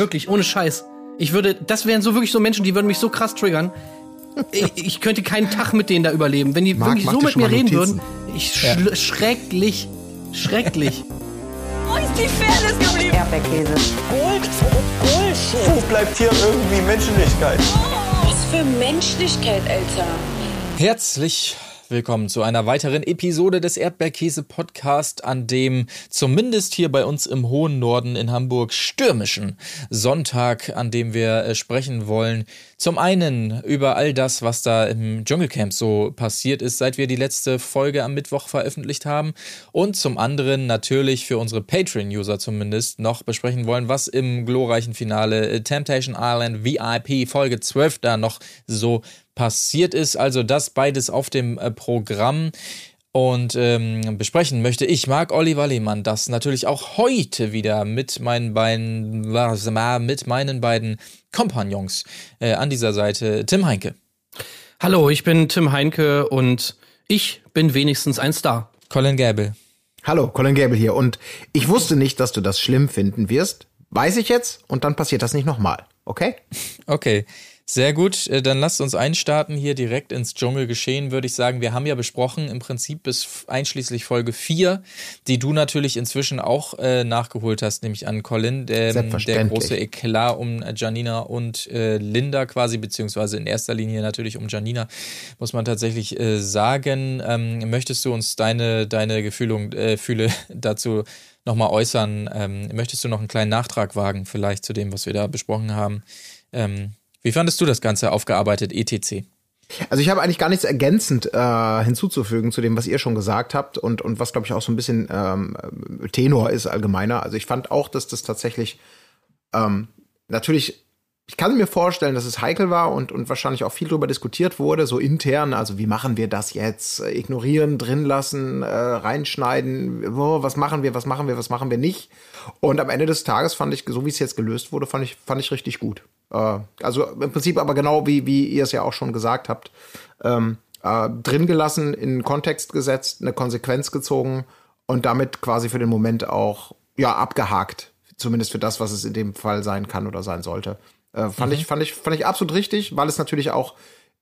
Wirklich, ohne Scheiß. Ich würde, das wären so wirklich so Menschen, die würden mich so krass triggern. Ich, ich könnte keinen Tag mit denen da überleben. Wenn die Marc, wirklich so mit mir reden würden, ich schl schrecklich, schrecklich. Wo ist die Fairness geblieben? Erdbeerkäse. Gold, Bullshit. Wo bleibt hier irgendwie Menschlichkeit? Was für Menschlichkeit, Alter. Herzlich willkommen zu einer weiteren Episode des Erdbeerkäse Podcast, an dem zumindest hier bei uns im hohen Norden in Hamburg stürmischen Sonntag, an dem wir äh, sprechen wollen. Zum einen über all das, was da im Dschungelcamp so passiert ist, seit wir die letzte Folge am Mittwoch veröffentlicht haben. Und zum anderen natürlich für unsere Patreon-User zumindest noch besprechen wollen, was im glorreichen Finale äh, Temptation Island VIP Folge 12 da noch so passiert ist. Also das beides auf dem äh, Programm. Und ähm, besprechen möchte ich, Marc Oliver Lehmann, das natürlich auch heute wieder mit meinen beiden, mit meinen beiden Kompagnons äh, an dieser Seite, Tim Heinke, Hallo, ich bin Tim Heinke und ich bin wenigstens ein Star. Colin Gable. Hallo, Colin Gable hier. Und ich wusste nicht, dass du das schlimm finden wirst. Weiß ich jetzt und dann passiert das nicht nochmal. Okay? Okay, sehr gut. Äh, Dann lasst uns einstarten hier direkt ins Dschungelgeschehen, würde ich sagen. Wir haben ja besprochen, im Prinzip bis einschließlich Folge 4, die du natürlich inzwischen auch äh, nachgeholt hast, nämlich an Colin. Der, der große Eklat um äh, Janina und äh, Linda quasi, beziehungsweise in erster Linie natürlich um Janina, muss man tatsächlich äh, sagen. Ähm, möchtest du uns deine, deine Gefühle, äh, Fühle dazu nochmal äußern? Ähm, möchtest du noch einen kleinen Nachtrag wagen, vielleicht zu dem, was wir da besprochen haben? Ähm, wie fandest du das Ganze aufgearbeitet, etc.? Also ich habe eigentlich gar nichts ergänzend äh, hinzuzufügen zu dem, was ihr schon gesagt habt und, und was, glaube ich, auch so ein bisschen ähm, Tenor ist allgemeiner. Also ich fand auch, dass das tatsächlich ähm, natürlich, ich kann mir vorstellen, dass es heikel war und, und wahrscheinlich auch viel darüber diskutiert wurde, so intern, also wie machen wir das jetzt? Äh, Ignorieren, drin lassen, äh, reinschneiden, oh, was machen wir, was machen wir, was machen wir nicht? Und am Ende des Tages fand ich, so wie es jetzt gelöst wurde, fand ich, fand ich richtig gut. Äh, also im Prinzip aber genau wie, wie ihr es ja auch schon gesagt habt, ähm, äh, drin gelassen, in Kontext gesetzt, eine Konsequenz gezogen und damit quasi für den Moment auch ja abgehakt, zumindest für das, was es in dem Fall sein kann oder sein sollte. Äh, fand ich fand ich fand ich absolut richtig, weil es natürlich auch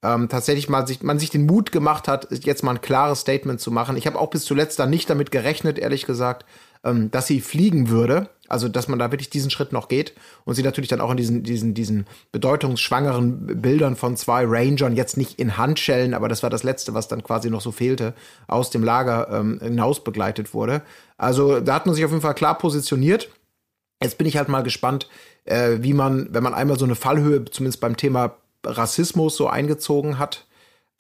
ähm, tatsächlich mal sich, man sich den Mut gemacht hat, jetzt mal ein klares Statement zu machen. Ich habe auch bis zuletzt dann nicht damit gerechnet, ehrlich gesagt, ähm, dass sie fliegen würde. Also, dass man da wirklich diesen Schritt noch geht und sie natürlich dann auch in diesen, diesen, diesen bedeutungsschwangeren Bildern von zwei Rangern, jetzt nicht in Handschellen, aber das war das Letzte, was dann quasi noch so fehlte, aus dem Lager ähm, hinaus begleitet wurde. Also, da hat man sich auf jeden Fall klar positioniert. Jetzt bin ich halt mal gespannt, äh, wie man, wenn man einmal so eine Fallhöhe, zumindest beim Thema Rassismus, so eingezogen hat,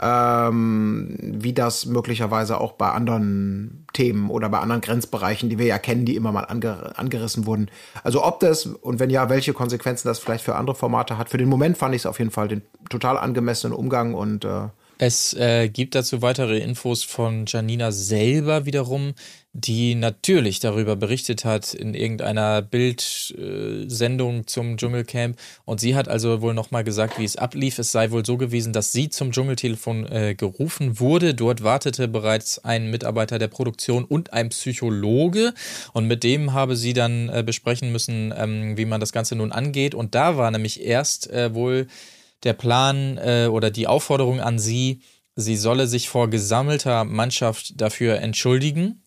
ähm, wie das möglicherweise auch bei anderen Themen oder bei anderen Grenzbereichen, die wir ja kennen, die immer mal ange angerissen wurden. Also ob das und wenn ja, welche Konsequenzen das vielleicht für andere Formate hat. Für den Moment fand ich es auf jeden Fall den total angemessenen Umgang und äh, Es äh, gibt dazu weitere Infos von Janina selber wiederum, die natürlich darüber berichtet hat in irgendeiner Bildsendung zum Dschungelcamp. Und sie hat also wohl nochmal gesagt, wie es ablief. Es sei wohl so gewesen, dass sie zum Dschungeltelefon äh, gerufen wurde. Dort wartete bereits ein Mitarbeiter der Produktion und ein Psychologe. Und mit dem habe sie dann äh, besprechen müssen, ähm, wie man das Ganze nun angeht. Und da war nämlich erst äh, wohl der Plan äh, oder die Aufforderung an sie, sie solle sich vor gesammelter Mannschaft dafür entschuldigen.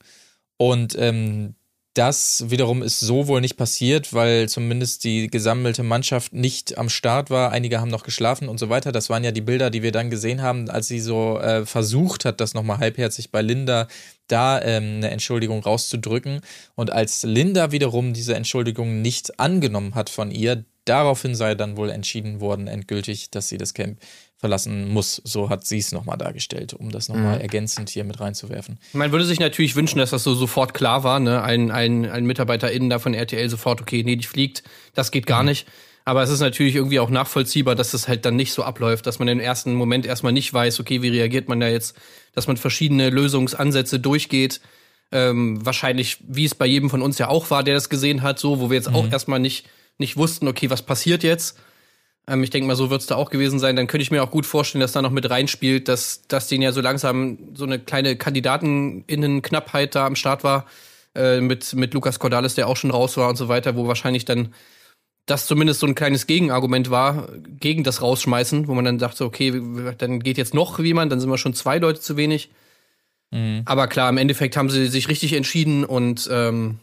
Und ähm, das wiederum ist so wohl nicht passiert, weil zumindest die gesammelte Mannschaft nicht am Start war. Einige haben noch geschlafen und so weiter. Das waren ja die Bilder, die wir dann gesehen haben, als sie so äh, versucht hat, das nochmal halbherzig bei Linda da ähm, eine Entschuldigung rauszudrücken. Und als Linda wiederum diese Entschuldigung nicht angenommen hat von ihr, daraufhin sei dann wohl entschieden worden, endgültig, dass sie das Camp verlassen muss. So hat sie es nochmal dargestellt, um das nochmal Mhm. ergänzend hier mit reinzuwerfen. Man würde sich natürlich wünschen, dass das so sofort klar war, ne? Ein, ein, ein MitarbeiterInnen da von RTL sofort, okay, nee, die fliegt, das geht gar nicht. Aber es ist natürlich irgendwie auch nachvollziehbar, dass das halt dann nicht so abläuft, dass man im ersten Moment erstmal nicht weiß, okay, wie reagiert man da jetzt, dass man verschiedene Lösungsansätze durchgeht. Ähm, wahrscheinlich, wie es bei jedem von uns ja auch war, der das gesehen hat, so, wo wir jetzt auch erstmal nicht, nicht wussten, okay, was passiert jetzt. Ähm, ich denke mal, so wird es da auch gewesen sein. Dann könnte ich mir auch gut vorstellen, dass da noch mit reinspielt, dass, dass denen ja so langsam so eine kleine Kandidateninnen-Knappheit da am Start war. Äh, mit, mit Lukas Cordalis, der auch schon raus war und so weiter, wo wahrscheinlich dann das zumindest so ein kleines Gegenargument war gegen das Rausschmeißen, wo man dann dachte, okay, dann geht jetzt noch jemand, dann sind wir schon zwei Leute zu wenig. Mhm. Aber klar, im Endeffekt haben sie sich richtig entschieden und ähm,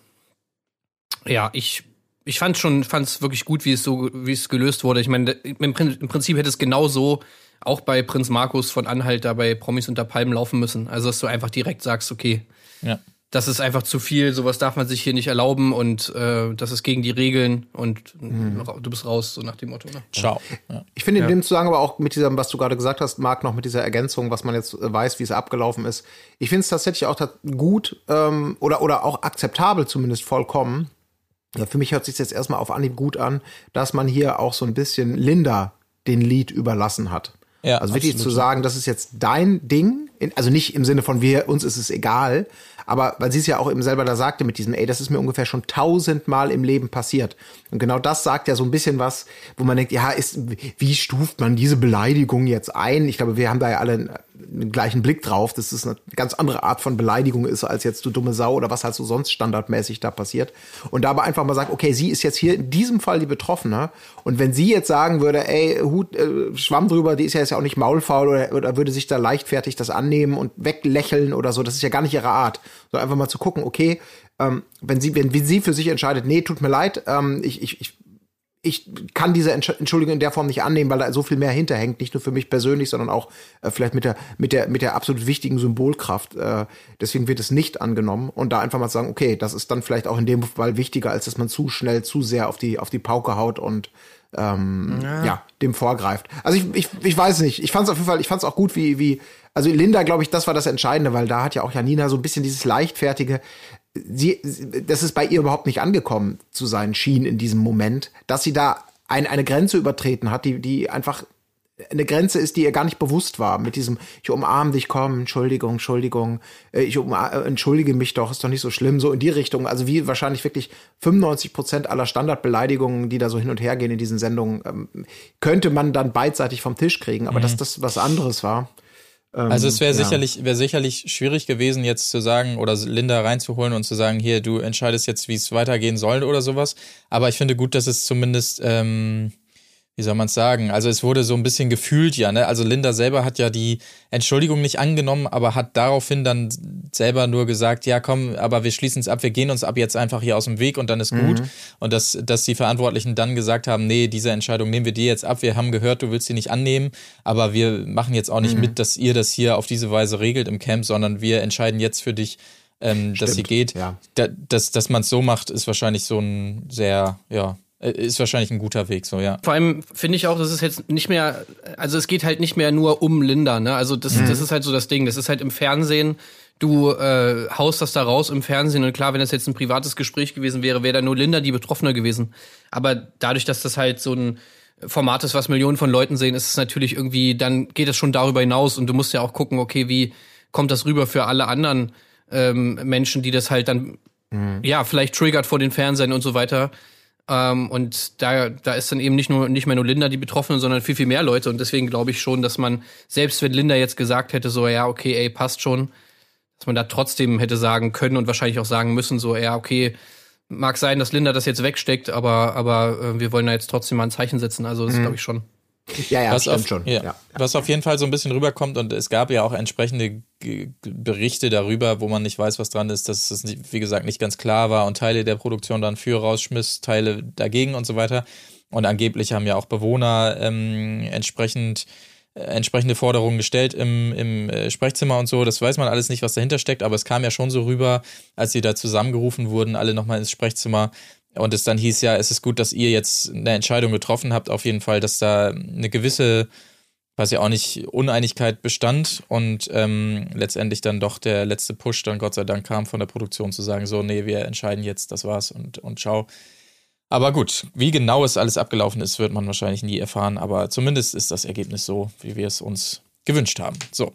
ja, ich, ich fand schon, fand es wirklich gut, wie es so, wie es gelöst wurde. Ich meine, im, Prin- im Prinzip hätte es genauso auch bei Prinz Markus von Anhalt da bei Promis unter Palmen laufen müssen. Also, dass du einfach direkt sagst, okay, Ja. das ist einfach zu viel, sowas darf man sich hier nicht erlauben und äh, das ist gegen die Regeln und du bist raus, so nach dem Motto. Ne? Ciao. Ja. Ich finde in dem Zusammenhang aber auch mit diesem, was du gerade gesagt hast, Marc, noch mit dieser Ergänzung, was man jetzt äh, weiß, wie es abgelaufen ist. Ich finde es tatsächlich auch gut ähm, oder, oder auch akzeptabel zumindest vollkommen. Für mich hört sich jetzt erstmal auf Anhieb gut an, dass man hier auch so ein bisschen Linda den Lied überlassen hat. Ja, also wirklich zu sagen, das ist jetzt dein Ding, in, also nicht im Sinne von wir, uns ist es egal, aber weil sie es ja auch eben selber da sagte mit diesem, ey, das ist mir ungefähr schon tausendmal im Leben passiert. Und genau das sagt ja so ein bisschen was, wo man denkt, ja, ist, wie stuft man diese Beleidigung jetzt ein? Ich glaube, wir haben da ja alle einen, einen gleichen Blick drauf, dass es eine ganz andere Art von Beleidigung ist, als jetzt du dumme Sau oder was halt so sonst standardmäßig da passiert. Und da aber einfach mal sagt, okay, sie ist jetzt hier in diesem Fall die Betroffene. Und wenn sie jetzt sagen würde, ey, Hut, äh, Schwamm drüber, die ist ja jetzt auch nicht maulfaul oder, oder würde sich da leichtfertig das annehmen und weglächeln oder so, das ist ja gar nicht ihre Art. So einfach mal zu gucken, okay, ähm, wenn sie, wenn, wenn sie für sich entscheidet, nee, tut mir leid, ähm, ich, ich, ich ich kann diese Entsch- Entschuldigung in der Form nicht annehmen, weil da so viel mehr hinterhängt, nicht nur für mich persönlich, sondern auch äh, vielleicht mit der mit der mit der absolut wichtigen Symbolkraft. Äh, deswegen wird es nicht angenommen und da einfach mal sagen, okay, das ist dann vielleicht auch in dem Fall wichtiger, als dass man zu schnell zu sehr auf die auf die Pauke haut und ähm, ja. dem vorgreift. Also ich, ich, ich weiß nicht. Ich fand es auf jeden Fall, ich fand es auch gut, wie, wie, also Linda, glaube ich, das war das Entscheidende, weil da hat ja auch Janina so ein bisschen dieses leichtfertige, sie, das ist bei ihr überhaupt nicht angekommen zu sein schien in diesem Moment, dass sie da ein, eine Grenze übertreten hat, die, die einfach eine Grenze ist, die ihr gar nicht bewusst war. Mit diesem, ich umarme dich, komm, Entschuldigung, Entschuldigung, äh, ich äh, entschuldige mich doch, ist doch nicht so schlimm, so in die Richtung. Also wie wahrscheinlich wirklich 95 Prozent aller Standardbeleidigungen, die da so hin und her gehen in diesen Sendungen, ähm, könnte man dann beidseitig vom Tisch kriegen. Aber dass das was anderes war. Ähm, Also es wäre ja. sicherlich, wäre sicherlich schwierig gewesen, jetzt zu sagen oder Linda reinzuholen und zu sagen, hier, du entscheidest jetzt, wie es weitergehen soll oder sowas. Aber ich finde gut, dass es zumindest, ähm, wie soll man es sagen? Also es wurde so ein bisschen gefühlt ja, ne? Also Linda selber hat ja die Entschuldigung nicht angenommen, aber hat daraufhin dann selber nur gesagt, ja komm, aber wir schließen es ab, wir gehen uns ab jetzt einfach hier aus dem Weg und dann ist gut. Und dass, dass die Verantwortlichen dann gesagt haben, nee, diese Entscheidung nehmen wir dir jetzt ab, wir haben gehört, du willst sie nicht annehmen, aber wir machen jetzt auch nicht mit, dass ihr das hier auf diese Weise regelt im Camp, sondern wir entscheiden jetzt für dich, ähm, dass sie geht. ja. Da, dass dass man es so macht, ist wahrscheinlich so ein sehr, ja, äh, ist wahrscheinlich ein guter Weg, so, ja. Vor allem finde ich auch, das ist jetzt nicht mehr, also es geht halt nicht mehr nur um Linda, ne? Also das, das ist halt so das Ding. Das ist halt im Fernsehen, du äh, haust das da raus im Fernsehen und klar, wenn das jetzt ein privates Gespräch gewesen wäre, wäre da nur Linda die Betroffene gewesen. Aber dadurch, dass das halt so ein Format ist, was Millionen von Leuten sehen, ist es natürlich irgendwie, dann geht es schon darüber hinaus und du musst ja auch gucken, okay, wie kommt das rüber für alle anderen ähm, Menschen, die das halt dann, ja, vielleicht triggert vor den Fernsehern und so weiter. Ähm, und da, da ist dann eben nicht nur nicht mehr nur Linda die Betroffene, sondern viel, viel mehr Leute. Und deswegen glaube ich schon, dass man, selbst wenn Linda jetzt gesagt hätte, so, ja, okay, ey, passt schon, dass man da trotzdem hätte sagen können und wahrscheinlich auch sagen müssen, so, ja, okay, mag sein, dass Linda das jetzt wegsteckt, aber, aber äh, wir wollen da jetzt trotzdem mal ein Zeichen setzen. Also das glaube ich schon. Ja, ja, was stimmt auf, schon. Ja, Ja. Was auf jeden Fall so ein bisschen rüberkommt und es gab ja auch entsprechende G- G- Berichte darüber, wo man nicht weiß, was dran ist, dass es, nicht, wie gesagt, nicht ganz klar war und Teile der Produktion dann für rausschmiss, Teile dagegen und so weiter. Und angeblich haben ja auch Bewohner ähm, entsprechend äh, entsprechende Forderungen gestellt im, im äh, Sprechzimmer und so. Das weiß man alles nicht, was dahinter steckt, aber es kam ja schon so rüber, als sie da zusammengerufen wurden, alle nochmal ins Sprechzimmer. Und es dann hieß ja, es ist gut, dass ihr jetzt eine Entscheidung getroffen habt, auf jeden Fall, dass da eine gewisse, weiß ja auch nicht, Uneinigkeit bestand und ähm, letztendlich dann doch der letzte Push dann Gott sei Dank kam von der Produktion zu sagen, so, nee, wir entscheiden jetzt, das war's und, und ciao. Aber gut, wie genau es alles abgelaufen ist, wird man wahrscheinlich nie erfahren, aber zumindest ist das Ergebnis so, wie wir es uns gewünscht haben. So.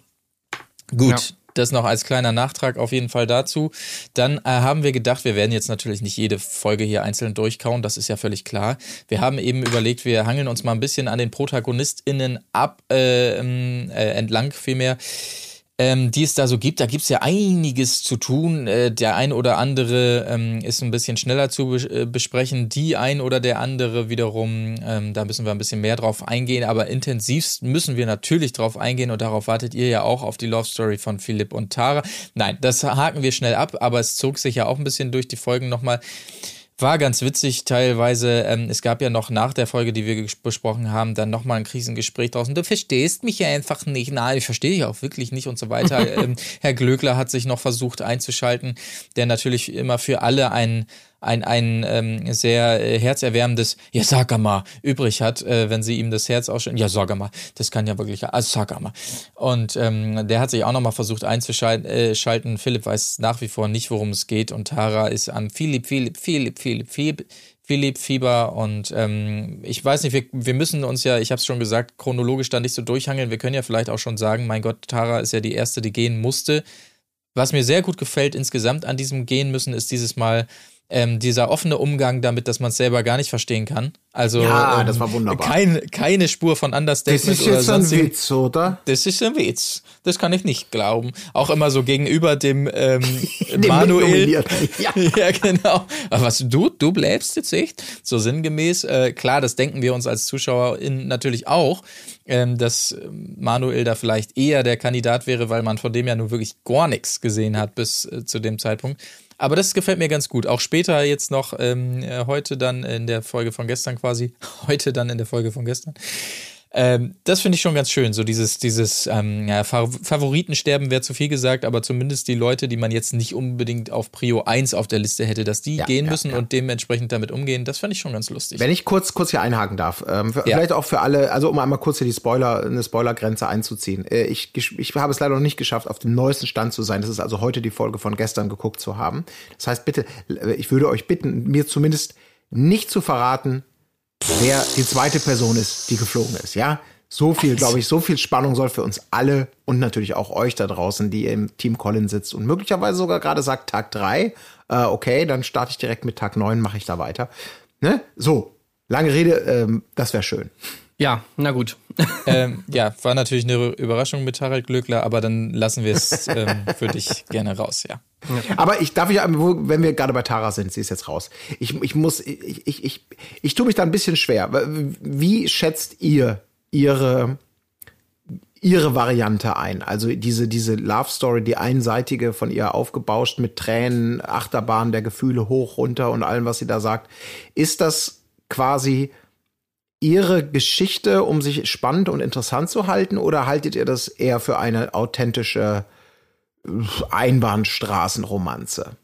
Gut. Ja. Das noch als kleiner Nachtrag auf jeden Fall dazu. Dann äh, haben wir gedacht, wir werden jetzt natürlich nicht jede Folge hier einzeln durchkauen, das ist ja völlig klar. Wir haben eben überlegt, wir hangeln uns mal ein bisschen an den ProtagonistInnen ab, äh, ähm, äh, entlang vielmehr. Ähm, die es da so gibt. Da gibt es ja einiges zu tun. Äh, der ein oder andere ähm, ist ein bisschen schneller zu bes äh, besprechen. Die ein oder der andere wiederum, ähm, da müssen wir ein bisschen mehr drauf eingehen. Aber intensivst müssen wir natürlich drauf eingehen und darauf wartet ihr ja auch auf die Love Story von Philipp und Tara. Nein, das haken wir schnell ab, aber es zog sich ja auch ein bisschen durch die Folgen nochmal. War ganz witzig teilweise. Ähm, es gab ja noch nach der Folge, die wir besprochen haben, dann nochmal ein Krisengespräch draußen. Du verstehst mich ja einfach nicht. Nein, ich verstehe dich auch wirklich nicht und so weiter. ähm, Herr Glöckler hat sich noch versucht einzuschalten, der natürlich immer für alle ein ein, ein ähm, sehr äh, herzerwärmendes Ja, sag mal übrig hat, äh, wenn sie ihm das Herz ausschütten. Ja, sag mal, das kann ja wirklich, also sag mal. Und ähm, der hat sich auch nochmal versucht einzuschalten. Äh. Philipp weiß nach wie vor nicht, worum es geht und Tara ist am Philipp, Philipp, Philipp, Philipp, Philipp. Philipp Fieber und ähm, ich weiß nicht, wir, wir müssen uns ja, ich habe es schon gesagt, chronologisch da nicht so durchhangeln. Wir können ja vielleicht auch schon sagen, mein Gott, Tara ist ja die erste, die gehen musste. Was mir sehr gut gefällt insgesamt an diesem Gehen müssen, ist dieses Mal ähm, dieser offene Umgang damit, dass man es selber gar nicht verstehen kann. Also Ja, ähm, das war wunderbar. Kein, keine Spur von Understatement Das ist jetzt ein. Witz, oder? Das ist ein Witz. Das kann ich nicht glauben. Auch immer so gegenüber dem, ähm, Dem Manuel. Ja. ja, genau. Aber was, du, du bleibst jetzt echt? So sinngemäß. Äh, klar, das denken wir uns als ZuschauerInnen natürlich auch, ähm, dass ähm, Manuel da vielleicht eher der Kandidat wäre, weil man von dem ja nun wirklich gar nichts gesehen hat bis äh, zu dem Zeitpunkt. Aber das gefällt mir ganz gut. Auch später jetzt noch, ähm, äh, heute dann in der Folge von gestern quasi, heute dann in der Folge von gestern. Ähm, das finde ich schon ganz schön. So dieses, dieses ähm, ja, Fa Favoritensterben wäre zu viel gesagt, aber zumindest die Leute, die man jetzt nicht unbedingt auf Prio 1 auf der Liste hätte, dass die Ja, gehen ja, müssen und dementsprechend damit umgehen, das fand ich schon ganz lustig. Wenn ich kurz, kurz hier einhaken darf, ähm, für, vielleicht auch für alle, also um einmal kurz hier die Spoiler, eine Spoilergrenze einzuziehen. Äh, ich, ich habe es leider noch nicht geschafft, auf dem neuesten Stand zu sein. Das ist also heute die Folge von gestern geguckt zu haben. Das heißt, bitte, äh, ich würde euch bitten, mir zumindest nicht zu verraten, wer die zweite Person ist, die geflogen ist, ja? So viel, glaube ich, so viel Spannung soll für uns alle und natürlich auch euch da draußen, die im Team Colin sitzt und möglicherweise sogar gerade sagt Tag drei. Äh, okay, dann starte ich direkt mit Tag neun, mache ich da weiter. Ne? So, lange Rede, ähm, das wäre schön. Ja, na gut. ähm, ja, war natürlich eine Überraschung mit Harald Glöckler, aber dann lassen wir es ähm, für dich gerne raus, ja. Aber ich darf ja, wenn wir gerade bei Tara sind, sie ist jetzt raus. Ich, ich muss, ich, ich, ich, ich tue mich da ein bisschen schwer. Wie schätzt ihr ihre, ihre Variante ein? Also diese, diese Love Story, die einseitige von ihr aufgebauscht mit Tränen, Achterbahn der Gefühle hoch, runter und allem, was sie da sagt. Ist das quasi ihre Geschichte, um sich spannend und interessant zu halten, oder haltet ihr das eher für eine authentische Einbahnstraßenromanze?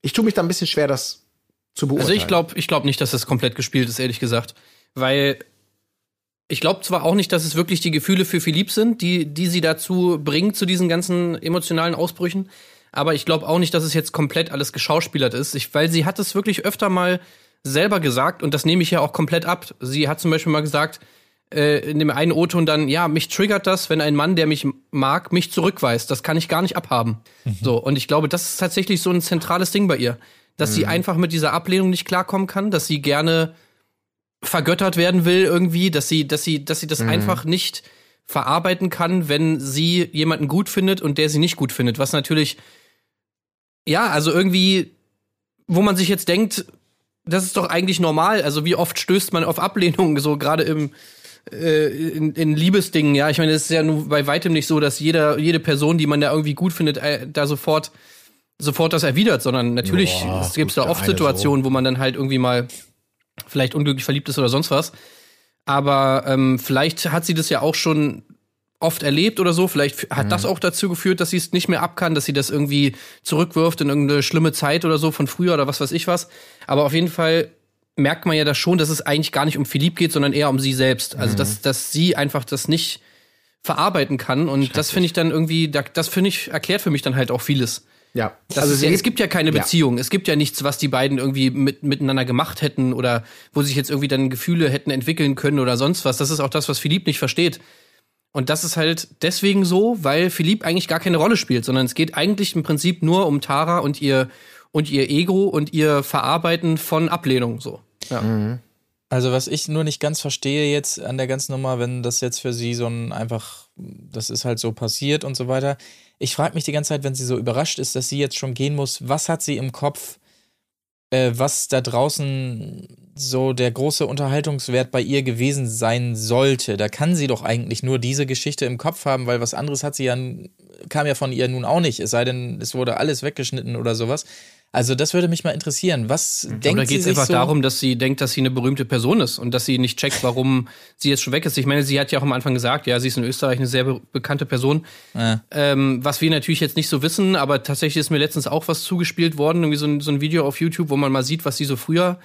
Ich tue mich da ein bisschen schwer, das zu beurteilen. Also ich glaube ich glaub nicht, dass das komplett gespielt ist, ehrlich gesagt. Weil ich glaube zwar auch nicht, dass es wirklich die Gefühle für Philipp sind, die, die sie dazu bringt, zu diesen ganzen emotionalen Ausbrüchen. Aber ich glaube auch nicht, dass es jetzt komplett alles geschauspielert ist. Ich, weil sie hat es wirklich öfter mal selber gesagt und das nehme ich ja auch komplett ab. Sie hat zum Beispiel mal gesagt, äh, in dem einen O-Ton dann, ja, mich triggert das, wenn ein Mann, der mich mag, mich zurückweist. Das kann ich gar nicht abhaben. So, und ich glaube, das ist tatsächlich so ein zentrales Ding bei ihr. Dass sie einfach mit dieser Ablehnung nicht klarkommen kann, dass sie gerne vergöttert werden will irgendwie, dass sie, dass sie, dass sie das einfach nicht verarbeiten kann, wenn sie jemanden gut findet und der sie nicht gut findet. Was natürlich, ja, also irgendwie, wo man sich jetzt denkt, das ist doch eigentlich normal. Also wie oft stößt man auf Ablehnung, so gerade im äh, in, in Liebesdingen, ja. Ich meine, es ist ja nur bei weitem nicht so, dass jeder, jede Person, die man da irgendwie gut findet, äh, da sofort sofort das erwidert, sondern natürlich es gibt gut, da oft Situationen, wo man dann halt irgendwie mal vielleicht unglücklich verliebt ist oder sonst was. Aber ähm, vielleicht hat sie das ja auch schon oft erlebt oder so. Vielleicht hat das auch dazu geführt, dass sie es nicht mehr ab kann, dass sie das irgendwie zurückwirft in irgendeine schlimme Zeit oder so von früher oder was weiß ich was. Aber auf jeden Fall merkt man ja da schon, dass es eigentlich gar nicht um Philipp geht, sondern eher um sie selbst. Also dass, dass sie einfach das nicht verarbeiten kann. Und das finde ich dann irgendwie, da- das finde ich, erklärt für mich dann halt auch vieles. ja. Das also ja, es gibt ja keine Ja. Beziehung. Es gibt ja nichts, was die beiden irgendwie mit, miteinander gemacht hätten oder wo sich jetzt irgendwie dann Gefühle hätten entwickeln können oder sonst was. Das ist auch das, was Philipp nicht versteht. Und das ist halt deswegen so, weil Philipp eigentlich gar keine Rolle spielt, sondern es geht eigentlich im Prinzip nur um Tara und ihr und ihr Ego und ihr Verarbeiten von Ablehnung so. Ja. Also was ich nur nicht ganz verstehe jetzt an der ganzen Nummer, wenn das jetzt für sie so ein einfach, das ist halt so passiert und so weiter. Ich frage mich die ganze Zeit, wenn sie so überrascht ist, dass sie jetzt schon gehen muss, was hat sie im Kopf, äh, was da draußen so der große Unterhaltungswert bei ihr gewesen sein sollte. Da kann sie doch eigentlich nur diese Geschichte im Kopf haben, weil was anderes hat sie ja, kam ja von ihr nun auch nicht. Es sei denn, es wurde alles weggeschnitten oder sowas. Also das würde mich mal interessieren. Was denkt Oder geht es einfach so? darum, dass sie denkt, dass sie eine berühmte Person ist und dass sie nicht checkt, warum sie jetzt schon weg ist? Ich meine, sie hat ja auch am Anfang gesagt, ja, sie ist in Österreich eine sehr be bekannte Person. Ja. Ähm, was wir natürlich jetzt nicht so wissen, aber tatsächlich ist mir letztens auch was zugespielt worden, irgendwie so ein, so ein Video auf YouTube, wo man mal sieht, was sie so früher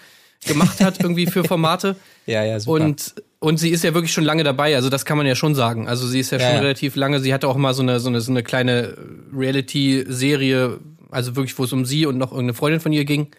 gemacht hat, irgendwie für Formate. Ja, ja, super. Und, und sie ist ja wirklich schon lange dabei, also das kann man ja schon sagen. Also sie ist ja, Ja, schon ja. relativ lange, sie hatte auch mal so eine, so eine, so eine kleine Reality-Serie, also wirklich, wo es um sie und noch irgendeine Freundin von ihr ging.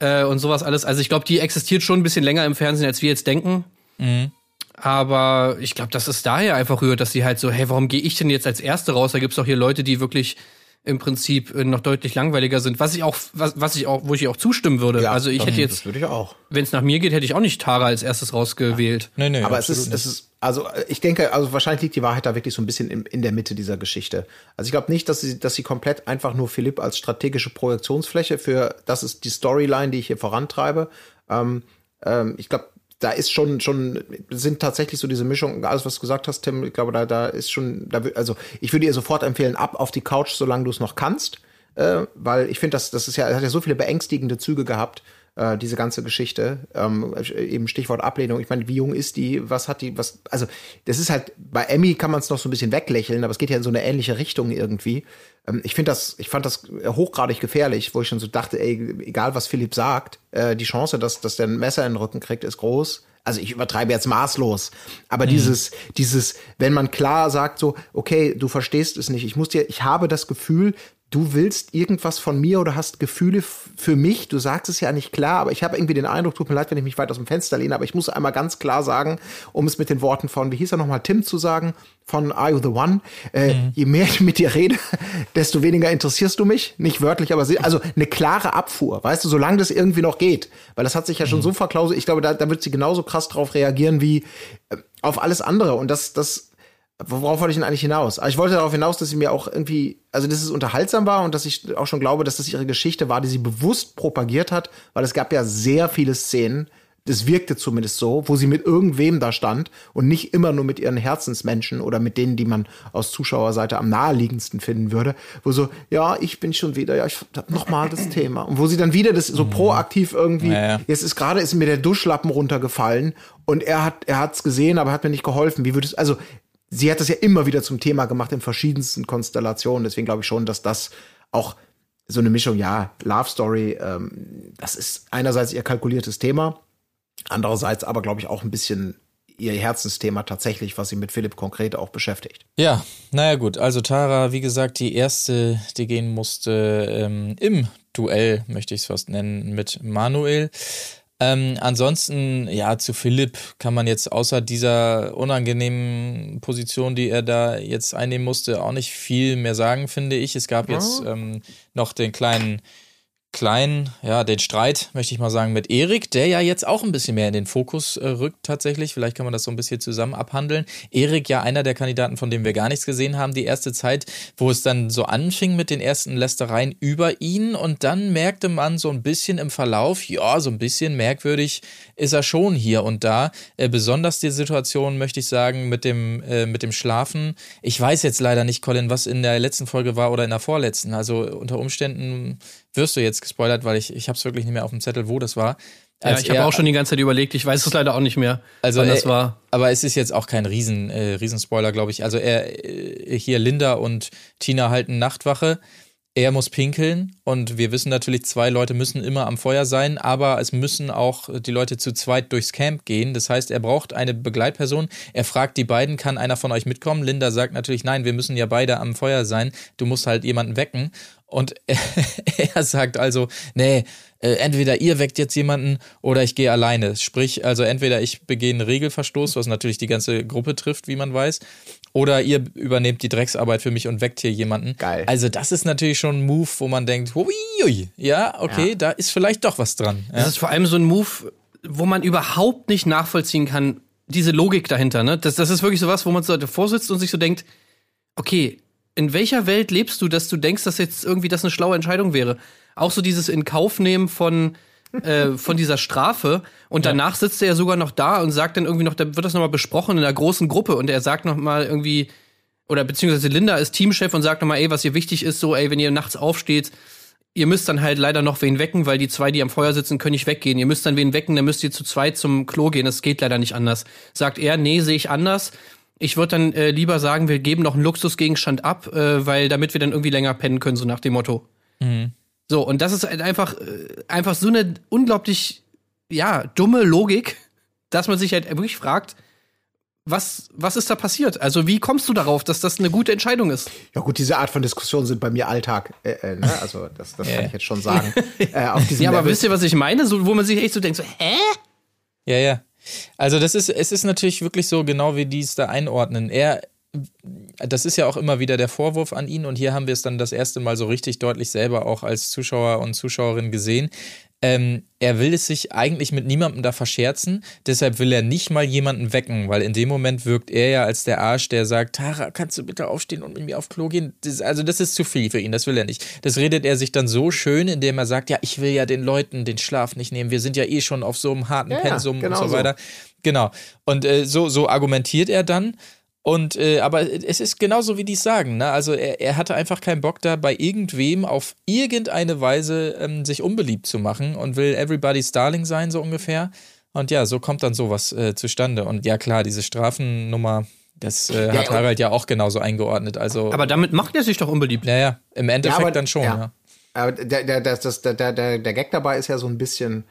Äh, und sowas alles. Also ich glaube, die existiert schon ein bisschen länger im Fernsehen, als wir jetzt denken. Mhm. Aber ich glaube, dass es daher einfach rührt, dass sie halt so, hey, warum gehe ich denn jetzt als Erste raus? Da gibt's doch hier Leute, die wirklich im Prinzip äh, noch deutlich langweiliger sind. Was ich auch, was, was ich auch, wo ich auch zustimmen würde. also ich das- hätte jetzt Das würde ich auch. wenn es nach mir geht, hätte ich auch nicht Tara als erstes rausgewählt. nee, nee, Aber es ist, nicht. es ist, also äh, ich denke, also wahrscheinlich liegt die Wahrheit da wirklich so ein bisschen in, in der Mitte dieser Geschichte. Also ich glaube nicht, dass sie, dass sie komplett einfach nur Philipp als strategische Projektionsfläche für, das ist die Storyline, die ich hier vorantreibe. Ähm, ähm, ich glaube, da ist schon, schon, sind tatsächlich so diese Mischung, alles, was du gesagt hast, Tim, ich glaube, da, da ist schon, da, also ich würde ihr sofort empfehlen, ab auf die Couch, solange du es noch kannst. Äh, weil ich finde, das, das ist ja, hat ja so viele beängstigende Züge gehabt, äh, diese ganze Geschichte. Ähm, eben Stichwort Ablehnung. Ich meine, wie jung ist die? Was hat die? Was? Also das ist halt bei Emmy kann man es noch so ein bisschen weglächeln, aber es geht ja in so eine ähnliche Richtung irgendwie. Ähm, ich finde das, ich fand das hochgradig gefährlich, wo ich schon so dachte, ey, egal was Philipp sagt, äh, die Chance, dass, dass der ein Messer in den Rücken kriegt, ist groß. Also ich übertreibe jetzt maßlos, aber dieses, dieses, wenn man klar sagt so, okay, du verstehst es nicht, ich muss dir, ich habe das Gefühl, du willst irgendwas von mir oder hast Gefühle für mich. Du sagst es ja nicht klar, aber ich habe irgendwie den Eindruck, tut mir leid, wenn ich mich weit aus dem Fenster lehne, aber ich muss einmal ganz klar sagen, um es mit den Worten von, wie hieß er nochmal, Tim zu sagen, von Are You the One? Äh, Je mehr ich mit dir rede, desto weniger interessierst du mich. Nicht wörtlich, aber sie- also eine klare Abfuhr, weißt du, solange das irgendwie noch geht. Weil das hat sich ja schon so verklauselt. Ich glaube, da, da wird sie genauso krass drauf reagieren wie äh, auf alles andere. Und das, das, Worauf wollte ich denn eigentlich hinaus? Aber ich wollte darauf hinaus, dass sie mir auch irgendwie, also dass es unterhaltsam war und dass ich auch schon glaube, dass das ihre Geschichte war, die sie bewusst propagiert hat, weil es gab ja sehr viele Szenen, das wirkte zumindest so, wo sie mit irgendwem da stand und nicht immer nur mit ihren Herzensmenschen oder mit denen, die man aus Zuschauerseite am naheliegendsten finden würde, wo so, ja, ich bin schon wieder, ja, ich hab noch mal das Thema. Und wo sie dann wieder das so proaktiv irgendwie, Ja, ja. jetzt ist gerade ist mir der Duschlappen runtergefallen und er hat, er hat's gesehen, aber hat mir nicht geholfen. Wie würdest, also, sie hat das ja immer wieder zum Thema gemacht in verschiedensten Konstellationen. Deswegen glaube ich schon, dass das auch so eine Mischung, ja, Love Story, ähm, das ist einerseits ihr kalkuliertes Thema, andererseits aber, glaube ich, auch ein bisschen ihr Herzensthema tatsächlich, was sie mit Philipp konkret auch beschäftigt. Ja, naja gut. Also Tara, wie gesagt, die erste, die gehen musste ähm, im Duell, möchte ich es fast nennen, mit Manuel. Ähm, ansonsten, ja, zu Philipp kann man jetzt außer dieser unangenehmen Position, die er da jetzt einnehmen musste, auch nicht viel mehr sagen, finde ich. Es gab jetzt ähm, noch den kleinen kleinen, ja, den Streit, möchte ich mal sagen, mit Erik, der ja jetzt auch ein bisschen mehr in den Fokus äh, rückt tatsächlich. Vielleicht kann man das so ein bisschen zusammen abhandeln. Erik ja einer der Kandidaten, von dem wir gar nichts gesehen haben, die erste Zeit, wo es dann so anfing mit den ersten Lästereien über ihn und dann merkte man so ein bisschen im Verlauf, ja, so ein bisschen merkwürdig ist er schon hier und da. Äh, besonders die Situation, möchte ich sagen, mit dem, äh, mit dem Schlafen. Ich weiß jetzt leider nicht, Colin, was in der letzten Folge war oder in der vorletzten. Also unter Umständen wirst du jetzt gespoilert, weil ich, ich habe es wirklich nicht mehr auf dem Zettel, wo das war. Ja, ich habe er- auch schon die ganze Zeit überlegt, ich weiß es leider auch nicht mehr, also wann das er- war. Aber es ist jetzt auch kein Riesen, äh, Riesenspoiler, glaube ich. Also er äh, hier Linda und Tina halten Nachtwache. Er muss pinkeln und wir wissen natürlich, zwei Leute müssen immer am Feuer sein, aber es müssen auch die Leute zu zweit durchs Camp gehen. Das heißt, er braucht eine Begleitperson. Er fragt die beiden, kann einer von euch mitkommen? Linda sagt natürlich, nein, wir müssen ja beide am Feuer sein. Du musst halt jemanden wecken. Und er sagt also, nee, äh, entweder ihr weckt jetzt jemanden oder ich gehe alleine. Sprich, also entweder ich begehe einen Regelverstoß, was natürlich die ganze Gruppe trifft, wie man weiß, oder ihr übernehmt die Drecksarbeit für mich und weckt hier jemanden. Geil. Also das ist natürlich schon ein Move, wo man denkt, hui, ja, okay, Ja. da ist vielleicht doch was dran. Das Ja. ist vor allem so ein Move, wo man überhaupt nicht nachvollziehen kann, diese Logik dahinter, ne? Das, das ist wirklich sowas, wo man so davor sitzt und sich so denkt, okay, in welcher Welt lebst du, dass du denkst, dass jetzt irgendwie das eine schlaue Entscheidung wäre? Auch so dieses in Kauf nehmen von, äh, von dieser Strafe und danach sitzt er ja sogar noch da und sagt dann irgendwie noch, da wird das nochmal besprochen in einer großen Gruppe und er sagt nochmal irgendwie, oder beziehungsweise Linda ist Teamchef und sagt nochmal, ey, was ihr wichtig ist, so, ey, wenn ihr nachts aufsteht, ihr müsst dann halt leider noch wen wecken, weil die zwei, die am Feuer sitzen, können nicht weggehen. Ihr müsst dann wen wecken, dann müsst ihr zu zweit zum Klo gehen. Das geht leider nicht anders. Sagt er, nee, sehe ich anders. Ich würde dann äh, lieber sagen, wir geben noch einen Luxusgegenstand ab, äh, weil damit wir dann irgendwie länger pennen können, so nach dem Motto. So, und das ist halt einfach, äh, einfach so eine unglaublich, ja, dumme Logik, dass man sich halt wirklich fragt, was, was ist da passiert? Also, wie kommst du darauf, dass das eine gute Entscheidung ist? Ja gut, diese Art von Diskussionen sind bei mir Alltag. Äh, äh, ne? Also das, das kann ich jetzt schon sagen. äh, Ja, aber Level. wisst ihr, was ich meine? So, wo man sich echt so denkt, so, hä? Ja, ja. Also das ist, es ist natürlich wirklich so, genau wie die es da einordnen. Er, das ist ja auch immer wieder der Vorwurf an ihn und hier haben wir es dann das erste Mal so richtig deutlich selber auch als Zuschauer und Zuschauerin gesehen. Ähm, er will es sich eigentlich mit niemandem da verscherzen, deshalb will er nicht mal jemanden wecken, weil in dem Moment wirkt er ja als der Arsch, der sagt, Tara, kannst du bitte aufstehen und mit mir auf Klo gehen? Das, also das ist zu viel für ihn, das will er nicht. Das redet er sich dann so schön, indem er sagt, ja, ich will ja den Leuten den Schlaf nicht nehmen, wir sind ja eh schon auf so einem harten Ja, Pensum genau und so so. weiter. Genau. Und äh, so, so argumentiert er dann. Und äh, aber es ist genauso, wie die es sagen. Ne? Also er, er hatte einfach keinen Bock da, bei irgendwem auf irgendeine Weise ähm, sich unbeliebt zu machen und will everybody's darling sein, so ungefähr. Und ja, so kommt dann sowas äh, zustande. Und ja, klar, diese Strafennummer, das äh, hat und- Harald ja auch genauso eingeordnet. Also, Aber damit macht er sich doch unbeliebt. naja, im Endeffekt aber- dann schon, ja. ja. Aber der, der, der, das, der, der, der, der Gag dabei ist ja so ein bisschen.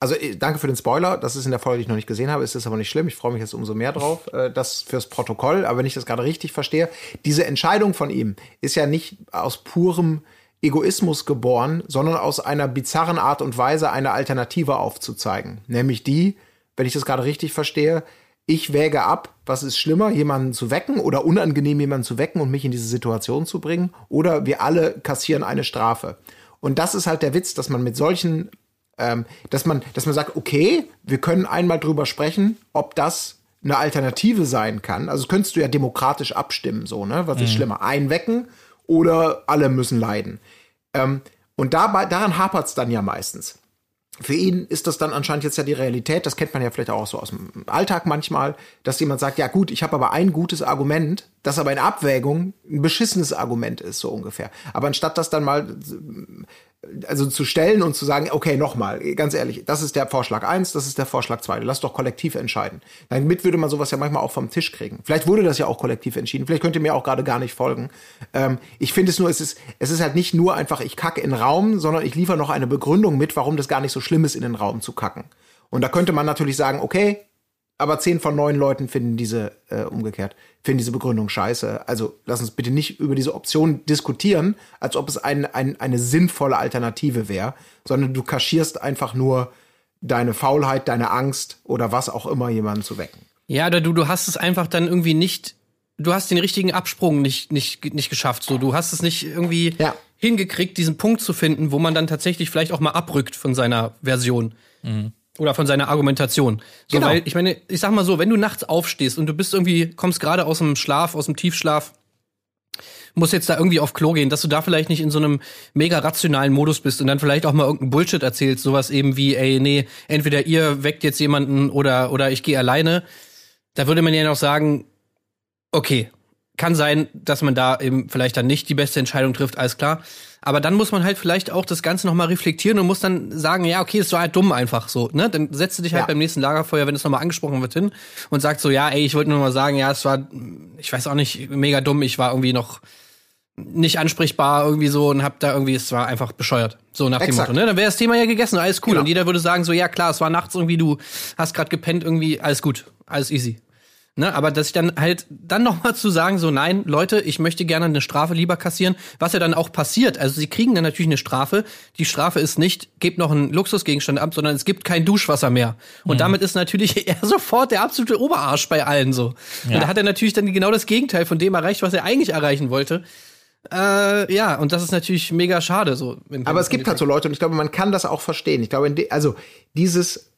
Also äh, danke für den Spoiler. Das ist in der Folge, die ich noch nicht gesehen habe. Es ist aber nicht schlimm. Ich freue mich jetzt umso mehr drauf. Äh, das fürs Protokoll. Aber wenn ich das gerade richtig verstehe, diese Entscheidung von ihm ist ja nicht aus purem Egoismus geboren, sondern aus einer bizarren Art und Weise eine Alternative aufzuzeigen. Nämlich die, wenn ich das gerade richtig verstehe, ich wäge ab, was ist schlimmer, jemanden zu wecken oder unangenehm jemanden zu wecken und mich in diese Situation zu bringen, oder wir alle kassieren eine Strafe. Und das ist halt der Witz, dass man mit solchen, ähm, dass man, dass man sagt, okay, wir können einmal drüber sprechen, ob das eine Alternative sein kann. Also könntest du ja demokratisch abstimmen, so, ne? Was ist schlimmer? Einwecken oder alle müssen leiden? Ähm, und dabei, daran hapert es dann ja meistens für ihn ist das dann anscheinend jetzt ja die Realität, das kennt man ja vielleicht auch so aus dem Alltag manchmal, dass jemand sagt, ja gut, ich habe aber ein gutes Argument, das aber in Abwägung ein beschissenes Argument ist, so ungefähr. Aber anstatt das dann mal also zu stellen und zu sagen, okay, nochmal, ganz ehrlich, das ist der Vorschlag eins, das ist der Vorschlag zwei. lass doch kollektiv entscheiden. Damit würde man sowas ja manchmal auch vom Tisch kriegen. Vielleicht wurde das ja auch kollektiv entschieden, vielleicht könnt ihr mir auch gerade gar nicht folgen. Ähm, ich finde es nur, es ist, es ist halt nicht nur einfach, ich kacke in den Raum, sondern ich liefere noch eine Begründung mit, warum das gar nicht so schlimm ist, in den Raum zu kacken. Und da könnte man natürlich sagen, okay, aber zehn von neun Leuten finden diese, äh, umgekehrt, finden diese Begründung scheiße. Also lass uns bitte nicht über diese Option diskutieren, als ob es ein, ein, eine sinnvolle Alternative wäre, sondern du kaschierst einfach nur deine Faulheit, deine Angst oder was auch immer, jemanden zu wecken. Ja, oder du, du hast es einfach dann irgendwie nicht, du hast den richtigen Absprung nicht, nicht, nicht geschafft. So, du hast es nicht irgendwie Ja. hingekriegt, diesen Punkt zu finden, wo man dann tatsächlich vielleicht auch mal abrückt von seiner Version. Oder von seiner Argumentation. So, Genau. weil, ich meine, ich sag mal so, wenn du nachts aufstehst und du bist irgendwie, kommst gerade aus dem Schlaf, aus dem Tiefschlaf, musst jetzt da irgendwie auf Klo gehen, dass du da vielleicht nicht in so einem mega rationalen Modus bist und dann vielleicht auch mal irgendeinen Bullshit erzählst, sowas eben wie, ey, nee, entweder ihr weckt jetzt jemanden oder, oder ich gehe alleine. Da würde man ja noch sagen, okay, kann sein, dass man da eben vielleicht dann nicht die beste Entscheidung trifft, alles klar. Aber dann muss man halt vielleicht auch das Ganze nochmal reflektieren und muss dann sagen, ja, okay, es war halt dumm einfach so, ne? Dann setzt du dich halt Ja. beim nächsten Lagerfeuer, wenn es nochmal angesprochen wird, hin und sagst so, ja, ey, ich wollte nur mal sagen, ja, es war, ich weiß auch nicht, mega dumm, ich war irgendwie noch nicht ansprechbar irgendwie so und hab da irgendwie, es war einfach bescheuert. So nach Exakt. dem Motto, ne? Dann wäre das Thema ja gegessen, alles cool. Genau. Und jeder würde sagen so, ja klar, es war nachts irgendwie, du hast gerade gepennt irgendwie, alles gut, alles easy. Ne, aber dass ich dann halt dann noch mal zu sagen, so nein, Leute, ich möchte gerne eine Strafe lieber kassieren, was ja dann auch passiert. Also sie kriegen dann natürlich eine Strafe. Die Strafe ist nicht, gebt noch einen Luxusgegenstand ab, sondern es gibt kein Duschwasser mehr. Und damit ist natürlich er sofort der absolute Oberarsch bei allen so. Und da hat er natürlich dann genau das Gegenteil von dem erreicht, was er eigentlich erreichen wollte. Äh, ja, und das ist natürlich mega schade so. Aber es gibt halt so Leute und ich glaube, man kann das auch verstehen. Ich glaube, also dieses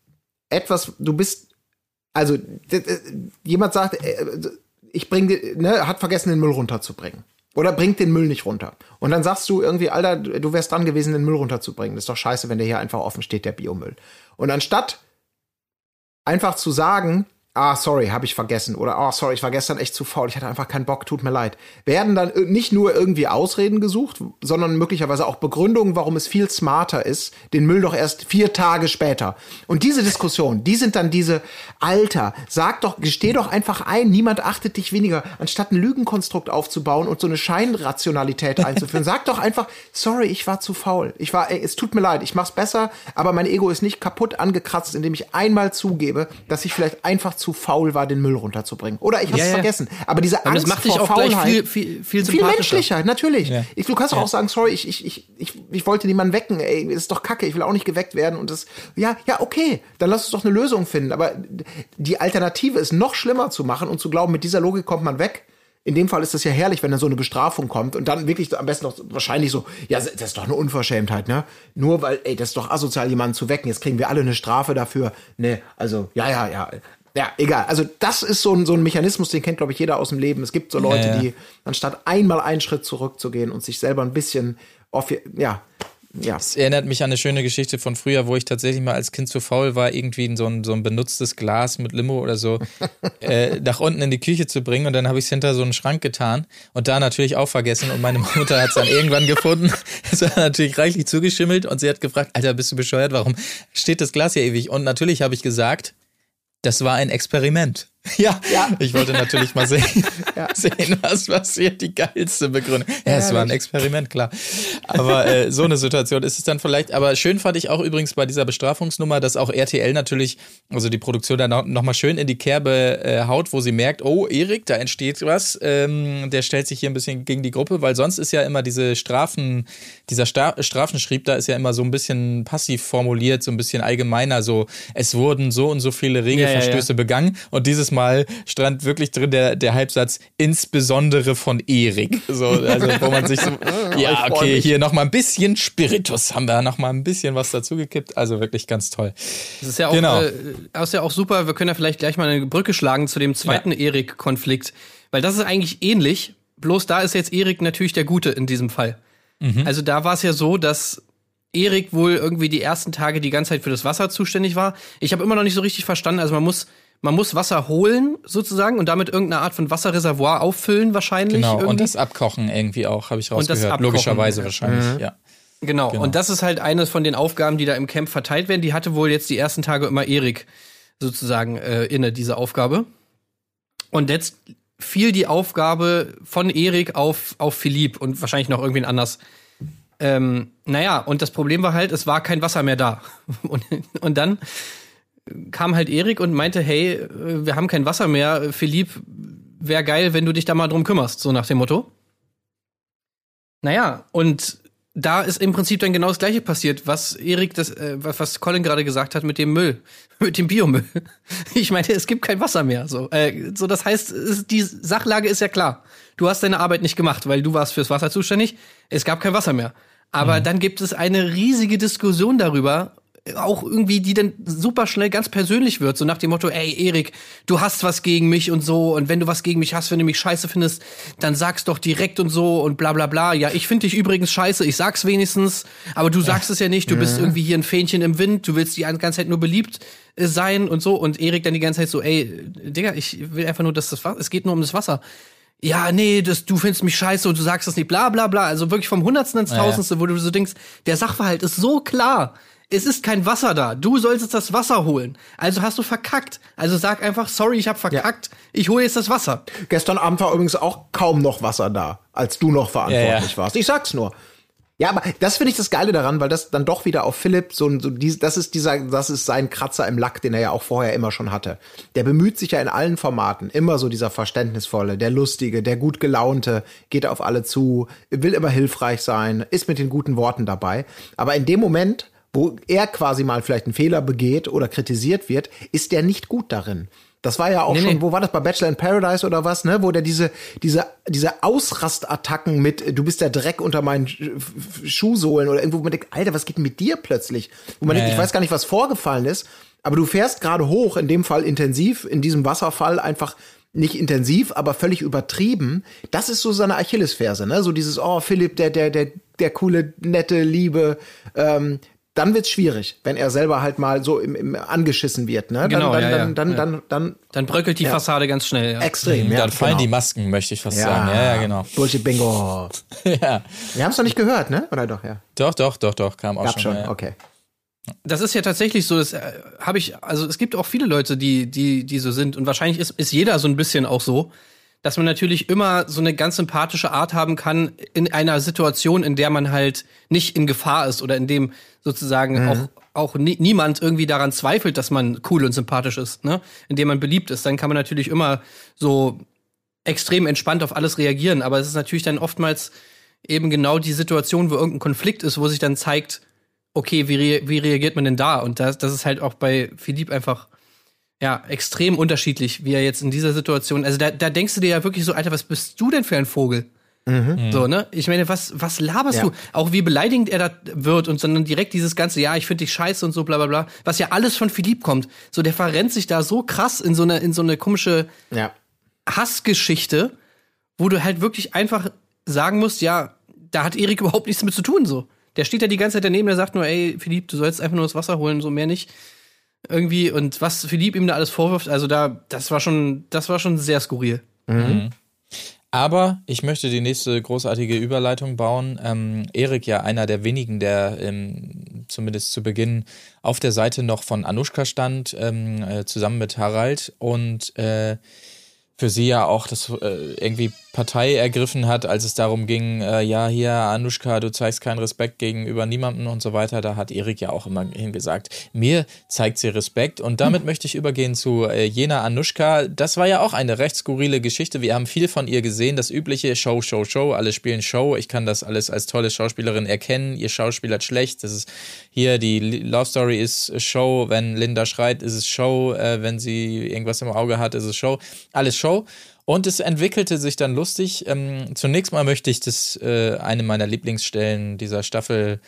etwas, du bist, also jemand sagt, äh, ich bring dir, ne, hat vergessen, den Müll runterzubringen. Oder bringt den Müll nicht runter. Und dann sagst du irgendwie, Alter, du wärst dran gewesen, den Müll runterzubringen. Das ist doch scheiße, wenn der hier einfach offen steht, der Biomüll. Und anstatt einfach zu sagen, ah, sorry, habe ich vergessen. Oder, ah, sorry, ich war gestern echt zu faul, ich hatte einfach keinen Bock, tut mir leid. Werden dann nicht nur irgendwie Ausreden gesucht, sondern möglicherweise auch Begründungen, warum es viel smarter ist, den Müll doch erst vier Tage später. Und diese Diskussion, die sind dann diese, Alter, sag doch, gesteh doch einfach ein, niemand achtet dich weniger, anstatt ein Lügenkonstrukt aufzubauen und so eine Scheinrationalität einzuführen. sag doch einfach, sorry, ich war zu faul. Ich war, ey, es tut mir leid, ich mach's besser, aber mein Ego ist nicht kaputt angekratzt, indem ich einmal zugebe, dass ich vielleicht einfach zu faul war, den Müll runterzubringen. Oder ich hab's ja. vergessen. Aber diese das Angst macht dich vor auch Faulheit, viel, viel, viel viel menschlicher, natürlich. Ich, du kannst auch sagen, sorry, ich, ich, ich, ich, ich wollte niemanden wecken, ey, ist doch kacke, ich will auch nicht geweckt werden und das, ja, ja, okay, dann lass uns doch eine Lösung finden. Aber die Alternative ist noch schlimmer zu machen und zu glauben, mit dieser Logik kommt man weg. In dem Fall ist das ja herrlich, wenn dann so eine Bestrafung kommt und dann wirklich am besten noch wahrscheinlich so, ja, das ist doch eine Unverschämtheit, ne? Nur weil, ey, das ist doch asozial, jemanden zu wecken. Jetzt kriegen wir alle eine Strafe dafür. Ne, also, ja, ja, ja. Ja, egal. Also das ist so ein, so ein Mechanismus, den kennt, glaube ich, jeder aus dem Leben. Es gibt so Leute, ja. die anstatt einmal einen Schritt zurückzugehen und sich selber ein bisschen auf, ja, ja. Es erinnert mich an eine schöne Geschichte von früher, wo ich tatsächlich mal als Kind zu faul war, irgendwie in so ein, so ein benutztes Glas mit Limo oder so äh, nach unten in die Küche zu bringen. Und dann habe ich es hinter so einen Schrank getan und da natürlich auch vergessen. Und meine Mutter hat es dann irgendwann gefunden. Es war natürlich reichlich zugeschimmelt und sie hat gefragt, Alter, bist du bescheuert? Warum steht das Glas hier ewig? Und natürlich habe ich gesagt, das war ein Experiment. Ja, Ja. ich wollte natürlich mal sehen, sehen was passiert, die geilste Begründung. Ja, es war ein Experiment, klar. Aber äh, so eine Situation ist es dann vielleicht. Aber schön fand ich auch übrigens bei dieser Bestrafungsnummer, dass auch RTL natürlich, also die Produktion da noch, noch mal schön in die Kerbe äh, haut, wo sie merkt, oh, Erik, da entsteht was. Ähm, der stellt sich hier ein bisschen gegen die Gruppe, weil sonst ist ja immer diese Strafen, dieser Sta Strafenschrieb, da ist ja immer so ein bisschen passiv formuliert, so ein bisschen allgemeiner, so es wurden so und so viele Regelverstöße begangen und dieses Mal stand wirklich drin der, der Halbsatz insbesondere von Erik. So, also wo man sich so, ja, okay, hier noch mal ein bisschen Spiritus haben wir noch mal ein bisschen was dazugekippt. Also wirklich ganz toll. Das ist ja auch, Genau. äh, das ist ja auch super. Wir können ja vielleicht gleich mal eine Brücke schlagen zu dem zweiten Erik-Konflikt. Weil das ist eigentlich ähnlich. Bloß da ist jetzt Erik natürlich der Gute in diesem Fall. Also da war es ja so, dass Erik wohl irgendwie die ersten Tage die ganze Zeit für das Wasser zuständig war. Ich habe immer noch nicht so richtig verstanden. Also man muss, man muss Wasser holen sozusagen und damit irgendeine Art von Wasserreservoir auffüllen wahrscheinlich. Genau. irgendwie. Und das Abkochen irgendwie auch, habe ich Und das rausgehört. Abkochen, Logischerweise wahrscheinlich, ja. Genau. Genau. Und das ist halt eines von den Aufgaben, die da im Camp verteilt werden. Die hatte wohl jetzt die ersten Tage immer Erik sozusagen äh, inne, diese Aufgabe. Und jetzt fiel die Aufgabe von Erik auf, auf Philipp und wahrscheinlich noch irgendwen anders. Ähm, naja, und das Problem war halt, es war kein Wasser mehr da. Und, und dann kam halt Erik und meinte, hey, äh, wir haben kein Wasser mehr, Philipp, wäre geil, wenn du dich da mal drum kümmerst, so nach dem Motto. Naja, und da ist im Prinzip dann genau das Gleiche passiert, was Erik, das, äh, was Colin gerade gesagt hat mit dem Müll, mit dem Biomüll. Ich meine, es gibt kein Wasser mehr. So, äh, so das heißt, es, die Sachlage ist ja klar. Du hast deine Arbeit nicht gemacht, weil du warst fürs Wasser zuständig. Es gab kein Wasser mehr. Aber dann gibt es eine riesige Diskussion darüber, auch irgendwie, die dann super schnell ganz persönlich wird, so nach dem Motto, ey, Erik, du hast was gegen mich und so, und wenn du was gegen mich hast, wenn du mich scheiße findest, dann sag's doch direkt und so und bla bla bla. Ja, ich finde dich übrigens scheiße, ich sag's wenigstens, aber du sagst es ja nicht, du bist irgendwie hier ein Fähnchen im Wind, du willst die ganze Zeit nur beliebt äh, sein und so, und Erik dann die ganze Zeit so, ey, Digga, ich will einfach nur, dass das Wasser, es geht nur um das Wasser. Ja, nee, das, du findest mich scheiße und du sagst das nicht, bla bla bla. Also wirklich vom Hundertsten ins Ja, ja. Tausendste, wo du so denkst, der Sachverhalt ist so klar. Es ist kein Wasser da. Du solltest das Wasser holen. Also hast du verkackt. Also sag einfach, sorry, ich hab verkackt. Ich hole jetzt das Wasser. Gestern Abend war übrigens auch kaum noch Wasser da, als du noch verantwortlich Ja, ja. warst. Ich sag's nur. Ja, aber das finde ich das Geile daran, weil das dann doch wieder auf Philipp so, ein- so dies, das ist dieser, das ist sein Kratzer im Lack, den er ja auch vorher immer schon hatte. Der bemüht sich ja in allen Formaten immer so dieser verständnisvolle, der lustige, der gut gelaunte, geht auf alle zu, will immer hilfreich sein, ist mit den guten Worten dabei. Aber in dem Moment, wo er quasi mal vielleicht einen Fehler begeht oder kritisiert wird, ist der nicht gut darin. Das war ja auch Nee, schon, nee. wo war das bei Bachelor in Paradise oder was, ne? Wo der diese, diese, diese Ausrastattacken mit, du bist der Dreck unter meinen Schuhsohlen oder irgendwo, wo man denkt, Alter, was geht denn mit dir plötzlich? Wo man Ja, denkt, ich weiß gar nicht, was vorgefallen ist. Aber du fährst gerade hoch, in dem Fall intensiv, in diesem Wasserfall einfach nicht intensiv, aber völlig übertrieben. Das ist so seine Achillesferse, ne? So dieses, oh, Philipp, der, der, der, der coole, nette, liebe, ähm, dann wird's schwierig, wenn er selber halt mal so im, im angeschissen wird, ne? Genau, dann, dann, ja, dann, dann, Ja. dann, dann, Dann bröckelt die Ja. Fassade ganz schnell. Ja. extrem. ja, Dann fallen genau. die Masken, möchte ich fast sagen. Ja, ja, genau. Bullshit Bingo. ja. Wir haben es noch nicht gehört, ne? Oder doch, ja. Doch, doch, doch, doch, kam auch Gab schon. schon, okay. Das ist ja tatsächlich so, das äh, habe ich, also es gibt auch viele Leute, die, die, die so sind und wahrscheinlich ist, ist jeder so ein bisschen auch so, dass man natürlich immer so eine ganz sympathische Art haben kann in einer Situation, in der man halt nicht in Gefahr ist oder in dem sozusagen auch, auch nie, niemand irgendwie daran zweifelt, dass man cool und sympathisch ist, ne? In dem man beliebt ist, dann kann man natürlich immer so extrem entspannt auf alles reagieren, aber es ist natürlich dann oftmals eben genau die Situation, wo irgendein Konflikt ist, wo sich dann zeigt, okay, wie, rea wie reagiert man denn da? Und das, das ist halt auch bei Philipp einfach ja extrem unterschiedlich, wie er jetzt in dieser Situation. Also da, da denkst du dir ja wirklich so, Alter, was bist du denn für ein Vogel? So, ne? Ich meine, was, was laberst Ja. du? Auch wie beleidigend er da wird und sondern direkt dieses ganze, ja, ich finde dich scheiße und so, bla bla bla, was ja alles von Philipp kommt. So, der verrennt sich da so krass in so eine, in so eine komische Ja. Hassgeschichte, wo du halt wirklich einfach sagen musst, ja, da hat Erik überhaupt nichts mit zu tun, so. Der steht da die ganze Zeit daneben, der sagt nur, ey, Philipp, du sollst einfach nur das Wasser holen, so mehr nicht. Irgendwie, und was Philipp ihm da alles vorwirft, also da, das war schon, das war schon sehr skurril. Aber ich möchte die nächste großartige Überleitung bauen. Ähm, Erik ja einer der wenigen, der ähm, zumindest zu Beginn auf der Seite noch von Anushka stand, ähm, äh, zusammen mit Harald und äh, für sie ja auch das äh, irgendwie Partei ergriffen hat, als es darum ging, äh, ja, hier, Anushka, du zeigst keinen Respekt gegenüber niemandem und so weiter. Da hat Erik ja auch immerhin gesagt, mir zeigt sie Respekt. Und damit möchte ich übergehen zu äh, jener Anushka. Das war ja auch eine recht skurrile Geschichte. Wir haben viel von ihr gesehen. Das übliche Show, Show, Show. Alle spielen Show. Ich kann das alles als tolle Schauspielerin erkennen. Ihr schauspielert schlecht. Das ist hier, die Love Story ist Show. Wenn Linda schreit, ist es Show. Äh, wenn sie irgendwas im Auge hat, ist es Show. Alles Show. Und es entwickelte sich dann lustig. Ähm, zunächst mal möchte ich das äh, eine meiner Lieblingsstellen dieser Staffel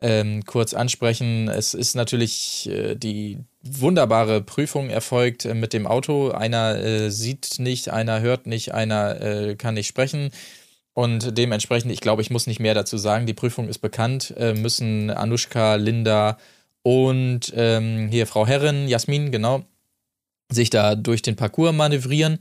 ähm, kurz ansprechen. Es ist natürlich äh, die wunderbare Prüfung erfolgt äh, mit dem Auto. Einer äh, sieht nicht, einer hört nicht, einer äh, kann nicht sprechen. Und dementsprechend, ich glaube, ich muss nicht mehr dazu sagen. Die Prüfung ist bekannt. Äh, müssen Anushka, Linda und ähm, hier Frau Herrin, Jasmin, genau, sich da durch den Parcours manövrieren.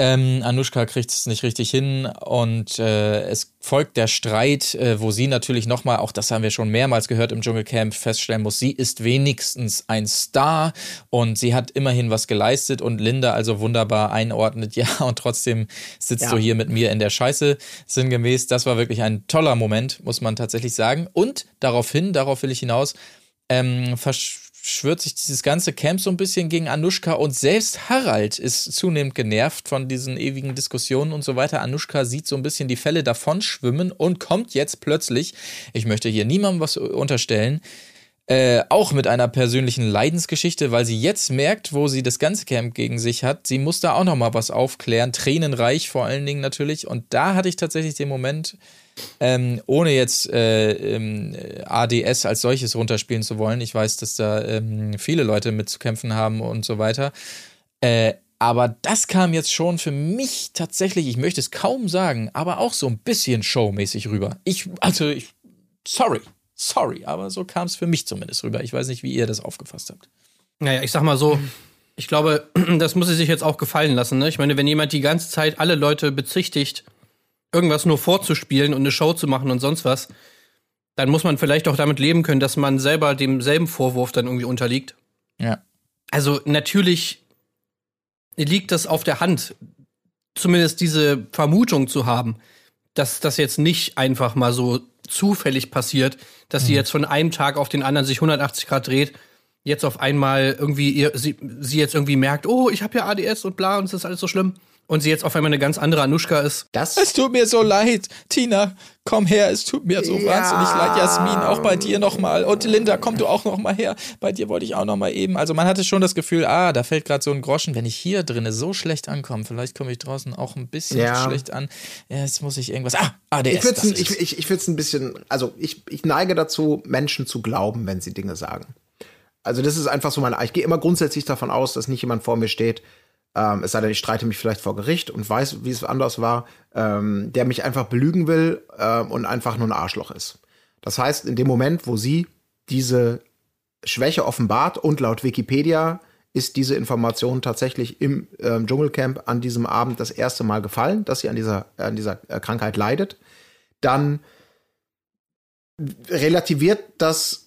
Ähm, Anushka kriegt es nicht richtig hin und äh, es folgt der Streit, äh, wo sie natürlich nochmal, auch das haben wir schon mehrmals gehört im Dschungelcamp, feststellen muss, sie ist wenigstens ein Star und sie hat immerhin was geleistet und Linda also wunderbar einordnet, ja, und trotzdem sitzt Ja. du hier mit mir in der Scheiße, sinngemäß. Das war wirklich ein toller Moment, muss man tatsächlich sagen. Und daraufhin, darauf will ich hinaus, ähm, verschwört sich dieses ganze Camp so ein bisschen gegen Anushka und selbst Harald ist zunehmend genervt von diesen ewigen Diskussionen und so weiter. Anushka sieht so ein bisschen die Fälle davon schwimmen und kommt jetzt plötzlich, ich möchte hier niemandem was unterstellen, äh, auch mit einer persönlichen Leidensgeschichte, weil sie jetzt merkt, wo sie das ganze Camp gegen sich hat. Sie muss da auch noch mal was aufklären, tränenreich vor allen Dingen natürlich. Und da hatte ich tatsächlich den Moment, ähm, ohne jetzt äh, ähm, ADS als solches runterspielen zu wollen. Ich weiß, dass da ähm, viele Leute mit zu kämpfen haben und so weiter. Äh, aber das kam jetzt schon für mich tatsächlich, ich möchte es kaum sagen, aber auch so ein bisschen showmäßig rüber. Ich, also, ich, sorry, sorry, aber so kam es für mich zumindest rüber. Ich weiß nicht, wie ihr das aufgefasst habt. Naja, ich sag mal so, ich glaube, das muss sie sich jetzt auch gefallen lassen. Ne? Ich meine, wenn jemand die ganze Zeit alle Leute bezichtigt, irgendwas nur vorzuspielen und eine Show zu machen und sonst was, dann muss man vielleicht auch damit leben können, dass man selber demselben Vorwurf dann irgendwie unterliegt. Ja. Also natürlich liegt das auf der Hand, zumindest diese Vermutung zu haben, dass das jetzt nicht einfach mal so zufällig passiert, dass sie jetzt von einem Tag auf den anderen sich 180 Grad dreht, jetzt auf einmal irgendwie ihr, sie, sie jetzt irgendwie merkt, oh, ich habe ja ADS und bla und es ist alles so schlimm. Und sie jetzt auf einmal eine ganz andere Anushka ist. Das Es tut mir so leid, Tina, komm her, es tut mir so Ja. wahnsinnig leid, Jasmin, auch bei dir nochmal. Und Linda, komm du auch nochmal her. Bei dir wollte ich auch nochmal eben. Also man hatte schon das Gefühl, ah, da fällt gerade so ein Groschen, wenn ich hier drinne so schlecht ankomme, vielleicht komme ich draußen auch ein bisschen Ja. schlecht an. Ja, jetzt muss ich irgendwas. Ah, ADS. ich würde das es ist ich, es. ich, ich ein bisschen, also ich, ich neige dazu, Menschen zu glauben, wenn sie Dinge sagen. Also das ist einfach so mein, ich gehe immer grundsätzlich davon aus, dass nicht jemand vor mir steht, ähm, es sei denn, ich streite mich vielleicht vor Gericht und weiß, wie es anders war, ähm, der mich einfach belügen will ähm, und einfach nur ein Arschloch ist. Das heißt, in dem Moment, wo sie diese Schwäche offenbart und laut Wikipedia ist diese Information tatsächlich im ähm, Dschungelcamp an diesem Abend das erste Mal gefallen, dass sie an dieser, an dieser äh, Krankheit leidet, dann relativiert das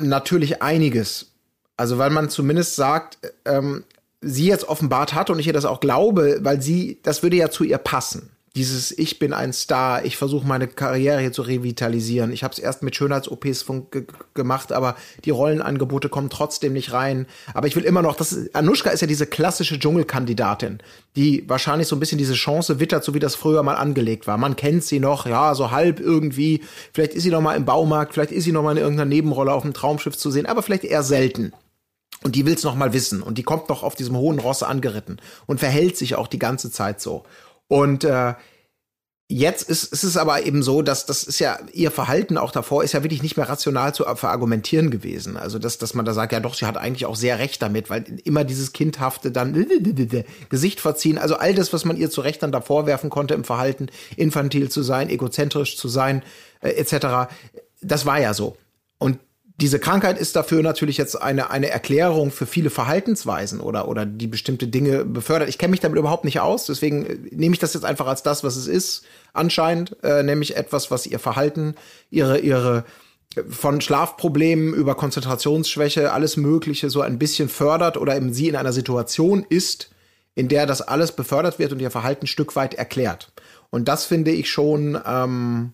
natürlich einiges. Also weil man zumindest sagt, ähm, sie jetzt offenbart hat und ich ihr das auch glaube, weil sie, das würde ja zu ihr passen. Dieses Ich bin ein Star, ich versuche meine Karriere hier zu revitalisieren. Ich habe es erst mit Schönheits-OPs gemacht, aber die Rollenangebote kommen trotzdem nicht rein. Aber ich will immer noch, das Anushka ist ja diese klassische Dschungelkandidatin, die wahrscheinlich so ein bisschen diese Chance wittert, so wie das früher mal angelegt war. Man kennt sie noch, ja, so halb irgendwie. Vielleicht ist sie noch mal im Baumarkt, vielleicht ist sie noch mal in irgendeiner Nebenrolle auf dem Traumschiff zu sehen, aber vielleicht eher selten. Und die will's noch mal wissen und die kommt noch auf diesem hohen Ross angeritten und verhält sich auch die ganze Zeit so. Und äh, jetzt ist, ist es aber eben so, dass das ist ja ihr Verhalten auch davor ist ja wirklich nicht mehr rational zu verargumentieren gewesen. Also dass dass man da sagt, ja doch, sie hat eigentlich auch sehr recht damit, weil immer dieses kindhafte dann Gesicht verziehen, also all das, was man ihr zu Recht dann da vorwerfen konnte im Verhalten, infantil zu sein, egozentrisch zu sein, äh, etc. Das war ja so. Und diese Krankheit ist dafür natürlich jetzt eine, eine Erklärung für viele Verhaltensweisen oder, oder die bestimmte Dinge befördert. Ich kenne mich damit überhaupt nicht aus, deswegen äh, nehme ich das jetzt einfach als das, was es ist, anscheinend, äh, nämlich etwas, was ihr Verhalten, ihre, ihre äh, von Schlafproblemen über Konzentrationsschwäche, alles Mögliche so ein bisschen fördert oder eben sie in einer Situation ist, in der das alles befördert wird und ihr Verhalten ein Stück weit erklärt. Und das finde ich schon ähm,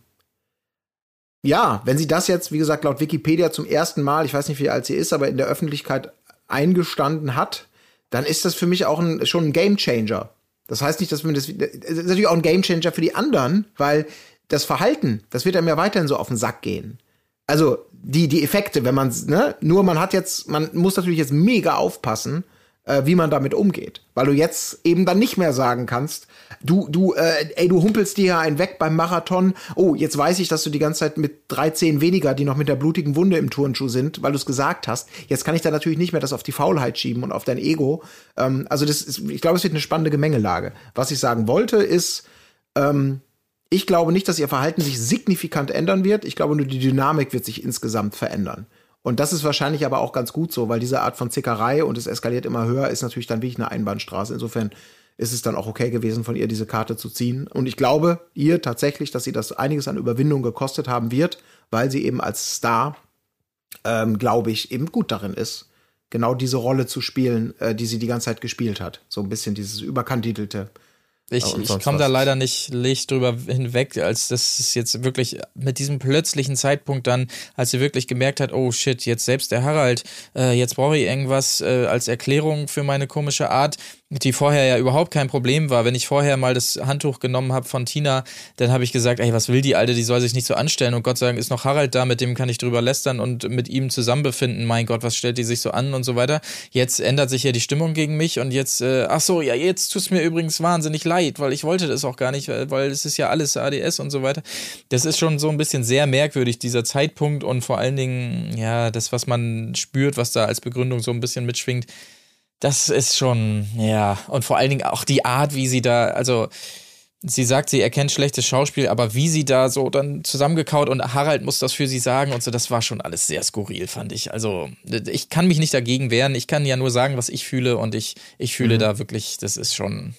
ja, wenn sie das jetzt, wie gesagt, laut Wikipedia zum ersten Mal, ich weiß nicht, wie alt sie ist, aber in der Öffentlichkeit eingestanden hat, dann ist das für mich auch ein, schon ein Gamechanger. Das heißt nicht, dass man das, das ist natürlich auch ein Gamechanger für die anderen, weil das Verhalten, das wird einem ja weiterhin so auf den Sack gehen. Also die, die Effekte, wenn man, ne, nur man hat jetzt, man muss natürlich jetzt mega aufpassen, äh, wie man damit umgeht. Weil du jetzt eben dann nicht mehr sagen kannst, du, du, äh, ey, du humpelst dir ja einen weg beim Marathon. Oh, jetzt weiß ich, dass du die ganze Zeit mit 13 weniger, die noch mit der blutigen Wunde im Turnschuh sind, weil du es gesagt hast. Jetzt kann ich da natürlich nicht mehr das auf die Faulheit schieben und auf dein Ego. Ähm, also das ist, ich glaube, es wird eine spannende Gemengelage. Was ich sagen wollte, ist, ähm, ich glaube nicht, dass ihr Verhalten sich signifikant ändern wird. Ich glaube nur, die Dynamik wird sich insgesamt verändern. Und das ist wahrscheinlich aber auch ganz gut so, weil diese Art von Zickerei und es eskaliert immer höher, ist natürlich dann wirklich eine Einbahnstraße. Insofern ist es dann auch okay gewesen, von ihr diese Karte zu ziehen. Und ich glaube ihr tatsächlich, dass sie das einiges an Überwindung gekostet haben wird, weil sie eben als Star, ähm, glaube ich, eben gut darin ist, genau diese Rolle zu spielen, äh, die sie die ganze Zeit gespielt hat. So ein bisschen dieses überkandidelte ich, ich komme da leider nicht leicht drüber hinweg, als das ist jetzt wirklich mit diesem plötzlichen Zeitpunkt dann, als sie wirklich gemerkt hat, oh shit, jetzt selbst der Harald, äh, jetzt brauche ich irgendwas äh, als Erklärung für meine komische Art die vorher ja überhaupt kein Problem war. Wenn ich vorher mal das Handtuch genommen habe von Tina, dann habe ich gesagt, ey, was will die Alte, die soll sich nicht so anstellen. Und Gott Dank ist noch Harald da, mit dem kann ich drüber lästern und mit ihm zusammen befinden. Mein Gott, was stellt die sich so an und so weiter. Jetzt ändert sich ja die Stimmung gegen mich und jetzt, äh, ach so, ja, jetzt tut es mir übrigens wahnsinnig leid, weil ich wollte das auch gar nicht, weil, weil es ist ja alles ADS und so weiter. Das ist schon so ein bisschen sehr merkwürdig, dieser Zeitpunkt und vor allen Dingen, ja, das, was man spürt, was da als Begründung so ein bisschen mitschwingt das ist schon, ja, und vor allen Dingen auch die Art, wie sie da, also sie sagt, sie erkennt schlechtes Schauspiel, aber wie sie da so dann zusammengekaut und Harald muss das für sie sagen und so, das war schon alles sehr skurril, fand ich. Also ich kann mich nicht dagegen wehren, ich kann ja nur sagen, was ich fühle und ich, ich fühle mhm. da wirklich, das ist schon,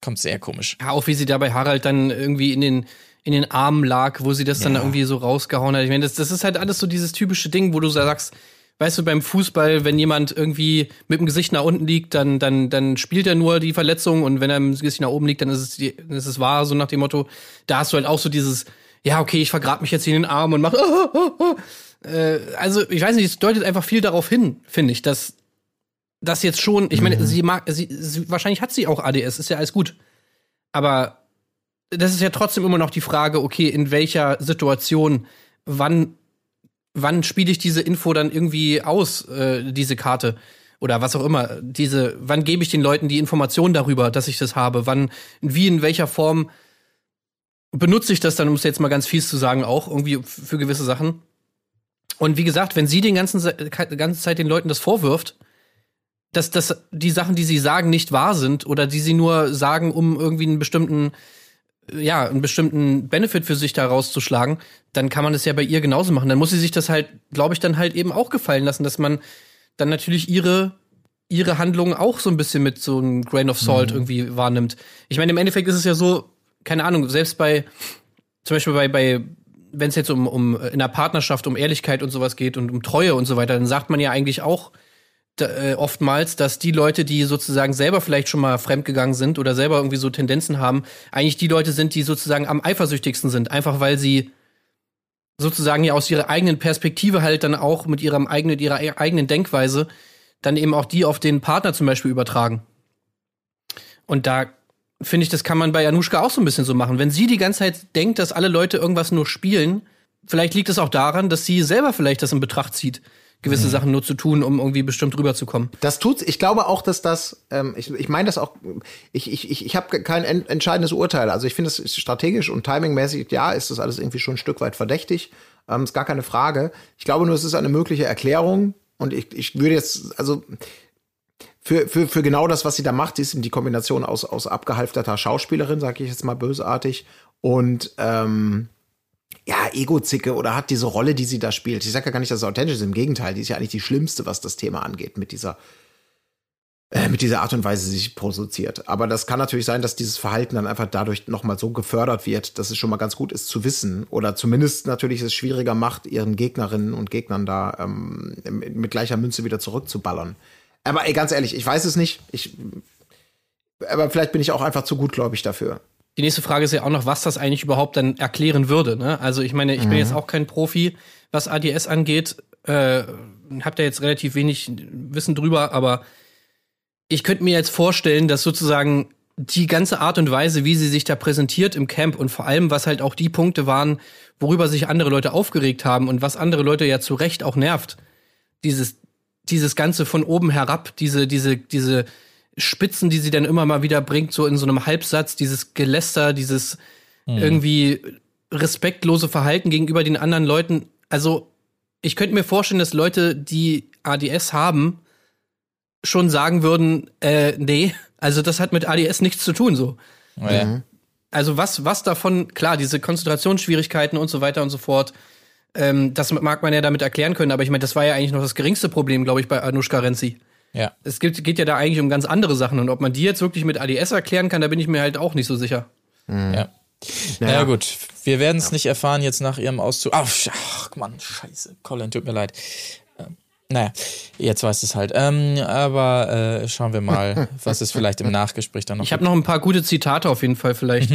kommt sehr komisch. Ja, auch wie sie da bei Harald dann irgendwie in den in den Armen lag, wo sie das ja. dann irgendwie so rausgehauen hat. Ich meine, das, das ist halt alles so dieses typische Ding, wo du sagst, weißt du, beim Fußball, wenn jemand irgendwie mit dem Gesicht nach unten liegt, dann, dann, dann spielt er nur die Verletzung und wenn er mit dem Gesicht nach oben liegt, dann ist es, die, ist es wahr, so nach dem Motto. Da hast du halt auch so dieses, ja, okay, ich vergrab mich jetzt hier in den Arm und mach, oh, oh, oh. Äh, also, ich weiß nicht, es deutet einfach viel darauf hin, finde ich, dass das jetzt schon, ich meine, mhm. sie mag, sie, sie, wahrscheinlich hat sie auch ADS, ist ja alles gut. Aber das ist ja trotzdem immer noch die Frage, okay, in welcher Situation, wann wann spiele ich diese Info dann irgendwie aus, äh, diese Karte? Oder was auch immer, diese, wann gebe ich den Leuten die Information darüber, dass ich das habe? Wann, wie, in welcher Form benutze ich das dann, um es jetzt mal ganz fies zu sagen, auch irgendwie für gewisse Sachen? Und wie gesagt, wenn sie den ganzen, die ganze Zeit den Leuten das vorwirft, dass, dass die Sachen, die sie sagen, nicht wahr sind oder die sie nur sagen, um irgendwie einen bestimmten, ja, einen bestimmten Benefit für sich da rauszuschlagen, dann kann man das ja bei ihr genauso machen. Dann muss sie sich das halt, glaube ich, dann halt eben auch gefallen lassen, dass man dann natürlich ihre ihre Handlungen auch so ein bisschen mit so einem Grain of Salt irgendwie wahrnimmt. Ich meine, im Endeffekt ist es ja so, keine Ahnung, selbst bei, zum Beispiel bei, bei wenn es jetzt um, um in einer Partnerschaft um Ehrlichkeit und sowas geht und um Treue und so weiter, dann sagt man ja eigentlich auch äh, oftmals, dass die Leute, die sozusagen selber vielleicht schon mal fremdgegangen sind oder selber irgendwie so Tendenzen haben, eigentlich die Leute sind, die sozusagen am eifersüchtigsten sind, einfach weil sie sozusagen ja aus ihrer eigenen Perspektive halt dann auch mit ihrem eigenen, ihrer e- eigenen Denkweise dann eben auch die auf den Partner zum Beispiel übertragen. Und da finde ich, das kann man bei Anushka auch so ein bisschen so machen. Wenn sie die ganze Zeit denkt, dass alle Leute irgendwas nur spielen, vielleicht liegt es auch daran, dass sie selber vielleicht das in Betracht zieht, gewisse Sachen nur zu tun, um irgendwie bestimmt rüberzukommen. Das tut's. Ich glaube auch, dass das, ähm, ich, ich meine das auch, ich, ich, ich, ich habe kein en entscheidendes Urteil. Also ich finde es strategisch und timingmäßig, ja, ist das alles irgendwie schon ein Stück weit verdächtig. Ähm, ist gar keine Frage. Ich glaube nur, es ist eine mögliche Erklärung. Und ich, ich würde jetzt, also für, für, für genau das, was sie da macht, ist eben die Kombination aus, aus abgehalfterter Schauspielerin, sage ich jetzt mal bösartig, und ähm, ja, Ego-Zicke oder hat diese Rolle, die sie da spielt. Ich sage ja gar nicht, dass es authentisch ist. Im Gegenteil, die ist ja eigentlich die schlimmste, was das Thema angeht, mit dieser, äh, mit dieser Art und Weise sich produziert. Aber das kann natürlich sein, dass dieses Verhalten dann einfach dadurch nochmal so gefördert wird, dass es schon mal ganz gut ist zu wissen. Oder zumindest natürlich es schwieriger macht, ihren Gegnerinnen und Gegnern da ähm, mit gleicher Münze wieder zurückzuballern. Aber ey, ganz ehrlich, ich weiß es nicht. Ich, aber vielleicht bin ich auch einfach zu gutgläubig dafür. Die nächste Frage ist ja auch noch, was das eigentlich überhaupt dann erklären würde. Ne? Also ich meine, ich bin jetzt auch kein Profi, was ADS angeht. Äh, hab da jetzt relativ wenig Wissen drüber, aber ich könnte mir jetzt vorstellen, dass sozusagen die ganze Art und Weise, wie sie sich da präsentiert im Camp und vor allem, was halt auch die Punkte waren, worüber sich andere Leute aufgeregt haben und was andere Leute ja zu Recht auch nervt. Dieses, dieses Ganze von oben herab, diese, diese, diese Spitzen, die sie dann immer mal wieder bringt, so in so einem Halbsatz, dieses Geläster, dieses irgendwie respektlose Verhalten gegenüber den anderen Leuten. Also, ich könnte mir vorstellen, dass Leute, die ADS haben, schon sagen würden, äh, nee, also das hat mit ADS nichts zu tun, so. Ja. Also was, was davon, klar, diese Konzentrationsschwierigkeiten und so weiter und so fort, ähm, das mag man ja damit erklären können, aber ich meine, das war ja eigentlich noch das geringste Problem, glaube ich, bei Anushka Renzi. Ja. Es geht, geht ja da eigentlich um ganz andere Sachen und ob man die jetzt wirklich mit ADS erklären kann, da bin ich mir halt auch nicht so sicher. Ja. Naja, gut. Wir werden es nicht erfahren jetzt nach ihrem Auszug. Ach, ach Mann, scheiße. Colin, tut mir leid. Ähm, naja, jetzt weiß es halt. Ähm, aber äh, schauen wir mal, was es vielleicht im Nachgespräch dann noch Ich habe noch ein paar gute Zitate auf jeden Fall vielleicht.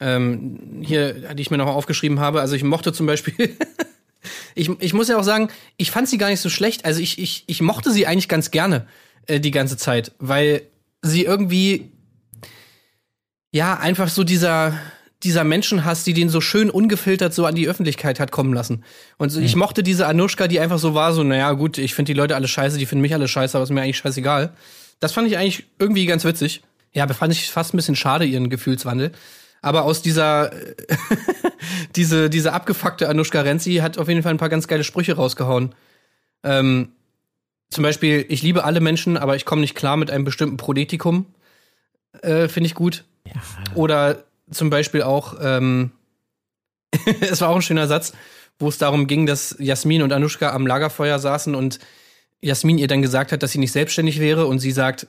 Ähm, hier, die ich mir noch aufgeschrieben habe. Also ich mochte zum Beispiel. Ich, ich muss ja auch sagen, ich fand sie gar nicht so schlecht. Also ich, ich, ich mochte sie eigentlich ganz gerne äh, die ganze Zeit, weil sie irgendwie ja einfach so dieser dieser Menschenhass, die den so schön ungefiltert so an die Öffentlichkeit hat kommen lassen. Und so, ich mochte diese Anushka, die einfach so war, so, naja, gut, ich finde die Leute alle scheiße, die finden mich alle scheiße, aber ist mir eigentlich scheißegal. Das fand ich eigentlich irgendwie ganz witzig. Ja, fand ich fast ein bisschen schade, ihren Gefühlswandel. Aber aus dieser, diese, diese abgefuckte Anushka Renzi hat auf jeden Fall ein paar ganz geile Sprüche rausgehauen. Ähm, zum Beispiel, ich liebe alle Menschen, aber ich komme nicht klar mit einem bestimmten Proletikum. Äh, Finde ich gut. Oder zum Beispiel auch, ähm, es war auch ein schöner Satz, wo es darum ging, dass Jasmin und Anushka am Lagerfeuer saßen und Jasmin ihr dann gesagt hat, dass sie nicht selbstständig wäre und sie sagt,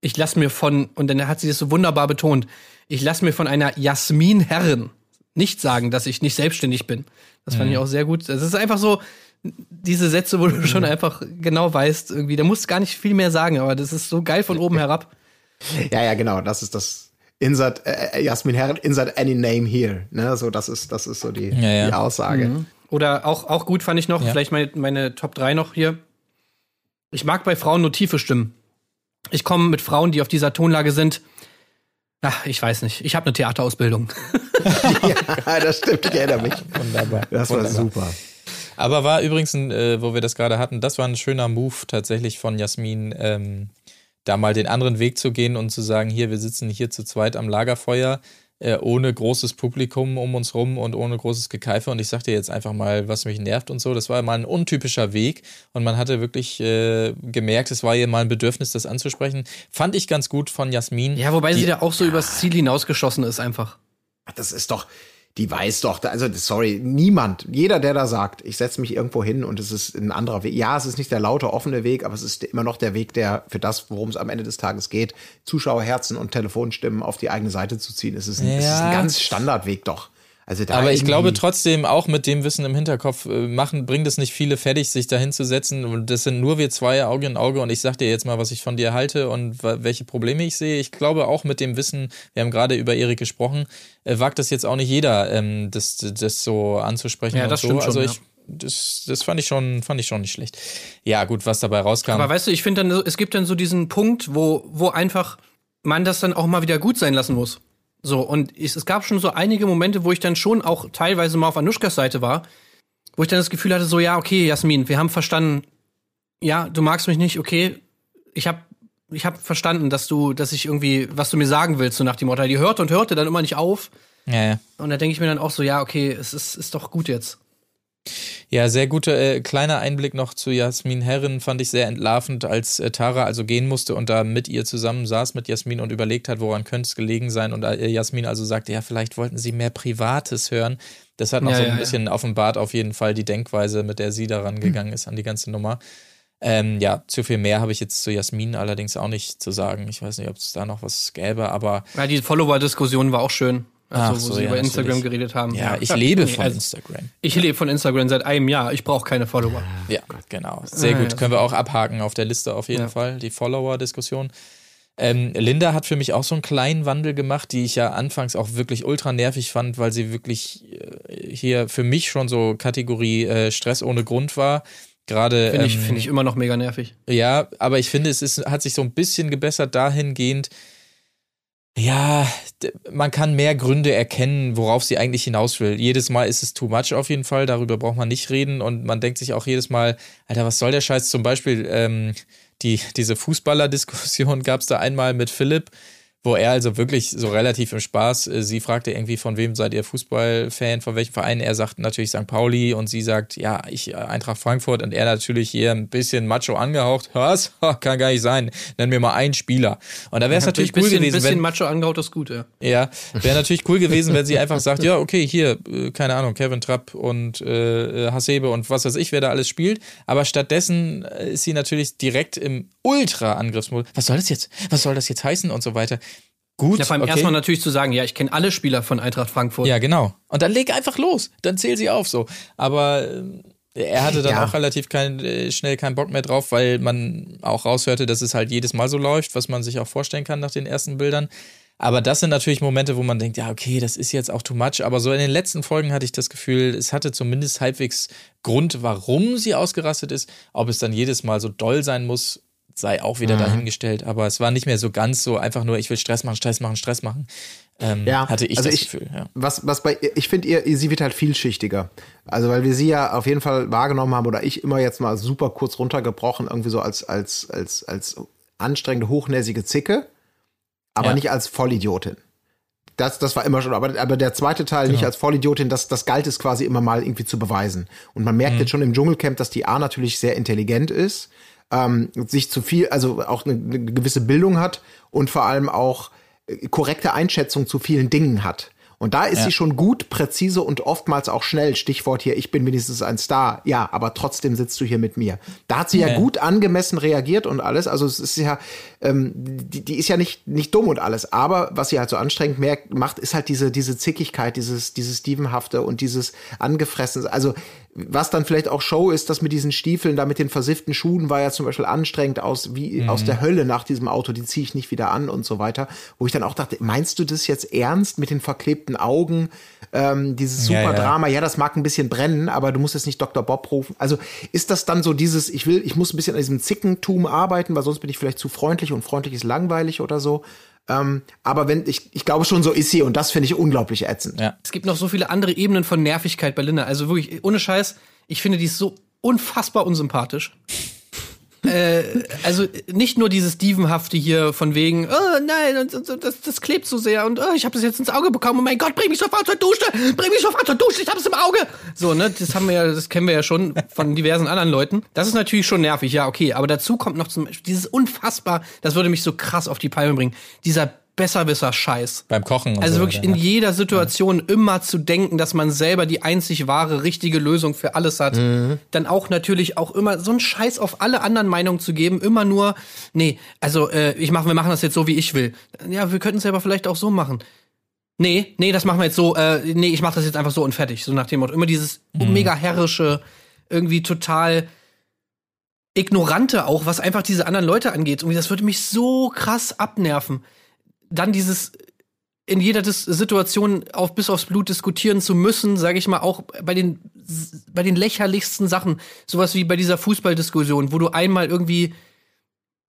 ich lass mir von, und dann hat sie das so wunderbar betont, ich lass mir von einer Jasmin Herren nicht sagen, dass ich nicht selbstständig bin. Das fand ich auch sehr gut. Das ist einfach so, diese Sätze, wo du schon einfach genau weißt, irgendwie, da musst du gar nicht viel mehr sagen, aber das ist so geil von oben herab. Ja, ja, genau. Das ist das Insert äh, Jasmin Herren, insert any name here. Ne, so das ist das ist so die, Ja, ja. die Aussage. Oder auch, auch gut fand ich noch, Ja. vielleicht meine, meine Top 3 noch hier. Ich mag bei Frauen nur tiefe Stimmen. Ich komme mit Frauen, die auf dieser Tonlage sind. Ach, ich weiß nicht. Ich habe eine Theaterausbildung. ja, das stimmt. Ich erinnere mich. Wunderbar. Das war Wunderbar. super. Aber war übrigens, ein, äh, wo wir das gerade hatten, das war ein schöner Move tatsächlich von Jasmin, ähm, da mal den anderen Weg zu gehen und zu sagen, hier, wir sitzen hier zu zweit am Lagerfeuer. Äh, ohne großes Publikum um uns rum und ohne großes Gekeife. Und ich sag dir jetzt einfach mal, was mich nervt und so. Das war mal ein untypischer Weg und man hatte wirklich äh, gemerkt, es war ihr mal ein Bedürfnis, das anzusprechen. Fand ich ganz gut von Jasmin. Ja, wobei sie da auch so übers Ziel hinausgeschossen ist einfach. Das ist doch, die weiß doch, also sorry, niemand, jeder, der da sagt, ich setze mich irgendwo hin und es ist ein anderer Weg. Ja, es ist nicht der laute, offene Weg, aber es ist immer noch der Weg, der für das, worum es am Ende des Tages geht, Zuschauerherzen und Telefonstimmen auf die eigene Seite zu ziehen. Es ist ein, es ist ein Ja. ganz Standardweg doch. Also da Aber ich glaube trotzdem, auch mit dem Wissen im Hinterkopf, äh, machen, bringt es nicht viele fertig, sich dahin zu setzen. Und das sind nur wir zwei Auge in Auge. Und ich sag dir jetzt mal, was ich von dir halte und welche Probleme ich sehe. Ich glaube auch mit dem Wissen, wir haben gerade über Erik gesprochen, äh, wagt das jetzt auch nicht jeder, ähm, das, das so anzusprechen. Ja, und das so. stimmt schon, Also ja. ich, das, das fand ich schon, fand ich schon nicht schlecht. Ja, gut, was dabei rauskam. Aber weißt du, ich finde dann, so- es gibt dann so diesen Punkt, wo, wo einfach man das dann auch mal wieder gut sein lassen muss. So, und es, es gab schon so einige Momente, wo ich dann schon auch teilweise mal auf Anushkas Seite war, wo ich dann das Gefühl hatte, so, ja, okay, Jasmin, wir haben verstanden, ja, du magst mich nicht, okay, ich hab, ich hab verstanden, dass du, dass ich irgendwie, was du mir sagen willst, so nach dem Motto, die hörte und hörte dann immer nicht auf. ja, ja. Und da denke ich mir dann auch so, ja, okay, es ist, ist doch gut jetzt. Ja, sehr guter äh, kleiner Einblick noch zu Jasmin Herren fand ich sehr entlarvend, als äh, Tara also gehen musste und da mit ihr zusammen saß mit Jasmin und überlegt hat, woran könnte es gelegen sein und äh, Jasmin also sagte, ja, vielleicht wollten sie mehr Privates hören. Das hat noch Ja, so ja, ein ja. bisschen offenbart auf jeden Fall die Denkweise, mit der sie daran gegangen ist an die ganze Nummer. Ähm, ja, zu viel mehr habe ich jetzt zu Jasmin allerdings auch nicht zu sagen. Ich weiß nicht, ob es da noch was gäbe, aber Ja, die Follower-Diskussion war auch schön. Also, Ach wo so, sie ja, über Instagram natürlich. geredet haben. ja, ich lebe nee, von also, Instagram. Ich lebe von Instagram seit einem Jahr. Ich brauche keine Follower. Ja, genau. Sehr Ah, gut. ja, Können wir auch abhaken auf der Liste auf jeden Ja. Fall, die Follower-Diskussion. Ähm, Linda hat für mich auch so einen kleinen Wandel gemacht, die ich ja anfangs auch wirklich ultra nervig fand, weil sie wirklich äh, hier für mich schon so Kategorie äh, Stress ohne Grund war. Gerade Finde ich, ähm, finde ich immer noch mega nervig. ja, aber ich finde, es ist, hat sich so ein bisschen gebessert dahingehend, ja, man kann mehr Gründe erkennen, worauf sie eigentlich hinaus will. Jedes Mal ist es too much auf jeden Fall, darüber braucht man nicht reden und man denkt sich auch jedes Mal, Alter, was soll der Scheiß? Zum Beispiel ähm, die, diese Fußballer-Diskussion gab es da einmal mit Philipp, wo er also wirklich so relativ im Spaß, äh, sie fragte irgendwie, von wem seid ihr Fußballfan, von welchem Verein? Er sagt natürlich St. Pauli und sie sagt, ja, ich äh, Eintracht Frankfurt und er natürlich hier ein bisschen macho angehaucht. Was? Kann gar nicht sein. Nenn mir mal einen Spieler. Und da wäre es natürlich ein bisschen, cool gewesen, bisschen wenn, macho angehaut ist gut, ja. ja, wäre natürlich cool gewesen, wenn sie einfach sagt, ja, okay, hier, äh, keine Ahnung, Kevin Trapp und äh, Hasebe und was weiß ich, wer da alles spielt. Aber stattdessen ist sie natürlich direkt im Ultra-Angriffsmodus. Was soll das jetzt? Was soll das jetzt heißen und so weiter? Gut, Ja, vor allem okay. erstmal natürlich zu sagen, ja, ich kenne alle Spieler von Eintracht Frankfurt. Ja, genau. Und dann leg einfach los. Dann zähl sie auf so. Aber ähm, er hatte dann Ja. auch relativ kein, äh, schnell keinen Bock mehr drauf, weil man auch raushörte, dass es halt jedes Mal so läuft, was man sich auch vorstellen kann nach den ersten Bildern. Aber das sind natürlich Momente, wo man denkt, ja, okay, das ist jetzt auch too much. Aber so in den letzten Folgen hatte ich das Gefühl, es hatte zumindest halbwegs Grund, warum sie ausgerastet ist. Ob es dann jedes Mal so doll sein muss, sei auch Mhm. wieder dahingestellt. Aber es war nicht mehr so ganz so einfach nur, ich will Stress machen, Stress machen, Stress machen. Ähm, Ja, hatte ich also das ich- Gefühl, ja. Was, was bei, ich finde ihr, sie wird halt vielschichtiger. Also, weil wir sie ja auf jeden Fall wahrgenommen haben, oder ich immer jetzt mal super kurz runtergebrochen, irgendwie so als, als, als, als anstrengende, hochnäsige Zicke, aber Ja. nicht als Vollidiotin. Das, das war immer schon, aber, aber der zweite Teil nicht als Vollidiotin, das, das galt es quasi immer mal irgendwie zu beweisen. Und man merkt jetzt schon im Dschungelcamp, dass die A natürlich sehr intelligent ist, ähm, sich zu viel, also auch eine, eine gewisse Bildung hat und vor allem auch äh, korrekte Einschätzung zu vielen Dingen hat. Und da ist Ja. sie schon gut, präzise und oftmals auch schnell. Stichwort hier, ich bin wenigstens ein Star. Ja, aber trotzdem sitzt du hier mit mir. Da hat sie ja, Ja. gut angemessen reagiert und alles. Also es ist ja, ähm, die, die ist ja nicht, nicht dumm und alles. Aber was sie halt so anstrengend merkt, macht, ist halt diese, diese Zickigkeit, dieses, dieses Stevenhafte und dieses Angefressen. Also was dann vielleicht auch Show ist, das mit diesen Stiefeln, da mit den versifften Schuhen war ja zum Beispiel anstrengend aus, wie aus der Hölle nach diesem Auto, die ziehe ich nicht wieder an und so weiter. Wo ich dann auch dachte, meinst du das jetzt ernst mit den verklebten Augen, ähm, dieses Ja, super ja. Ja, das mag ein bisschen brennen, aber du musst jetzt nicht Dr. Bob rufen. Also ist das dann so dieses, ich will, ich muss ein bisschen an diesem Zickentum arbeiten, weil sonst bin ich vielleicht zu freundlich und freundlich ist langweilig oder so. Ähm, aber wenn, ich, ich glaube schon, so ist sie und das finde ich unglaublich ätzend. Ja. Es gibt noch so viele andere Ebenen von Nervigkeit bei Linda. Also wirklich, ohne Scheiß, ich finde die ist so unfassbar unsympathisch. Äh, also nicht nur dieses Dievenhafte hier von wegen, oh nein, und, und, und, das, das klebt so sehr und oh, ich habe das jetzt ins Auge bekommen. Oh mein Gott, bring mich sofort zur Dusche, bring mich sofort zur Dusche, ich habe es im Auge. So, ne, das haben wir ja, das kennen wir ja schon von diversen anderen Leuten. Das ist natürlich schon nervig, ja, okay. Aber dazu kommt noch zum dieses unfassbar, das würde mich so krass auf die Palme bringen, dieser Besserwisser-Scheiß. Beim Kochen. Also so wirklich in jeder Situation immer zu denken, dass man selber die einzig wahre, richtige Lösung für alles hat. Dann auch natürlich auch immer so einen Scheiß auf alle anderen Meinungen zu geben. Immer nur, nee, also äh, ich mach, wir machen das jetzt so, wie ich will. Ja, wir könnten es aber vielleicht auch so machen. Nee, nee, das machen wir jetzt so, äh, nee, ich mach das jetzt einfach so und fertig. So nach dem Motto. Immer dieses mega herrische, irgendwie total ignorante auch, was einfach diese anderen Leute angeht. Irgendwie, das würde mich so krass abnerven. Dann dieses in jeder Dis Situation auf bis aufs Blut diskutieren zu müssen, sage ich mal, auch bei den bei den lächerlichsten Sachen, sowas wie bei dieser Fußballdiskussion, wo du einmal irgendwie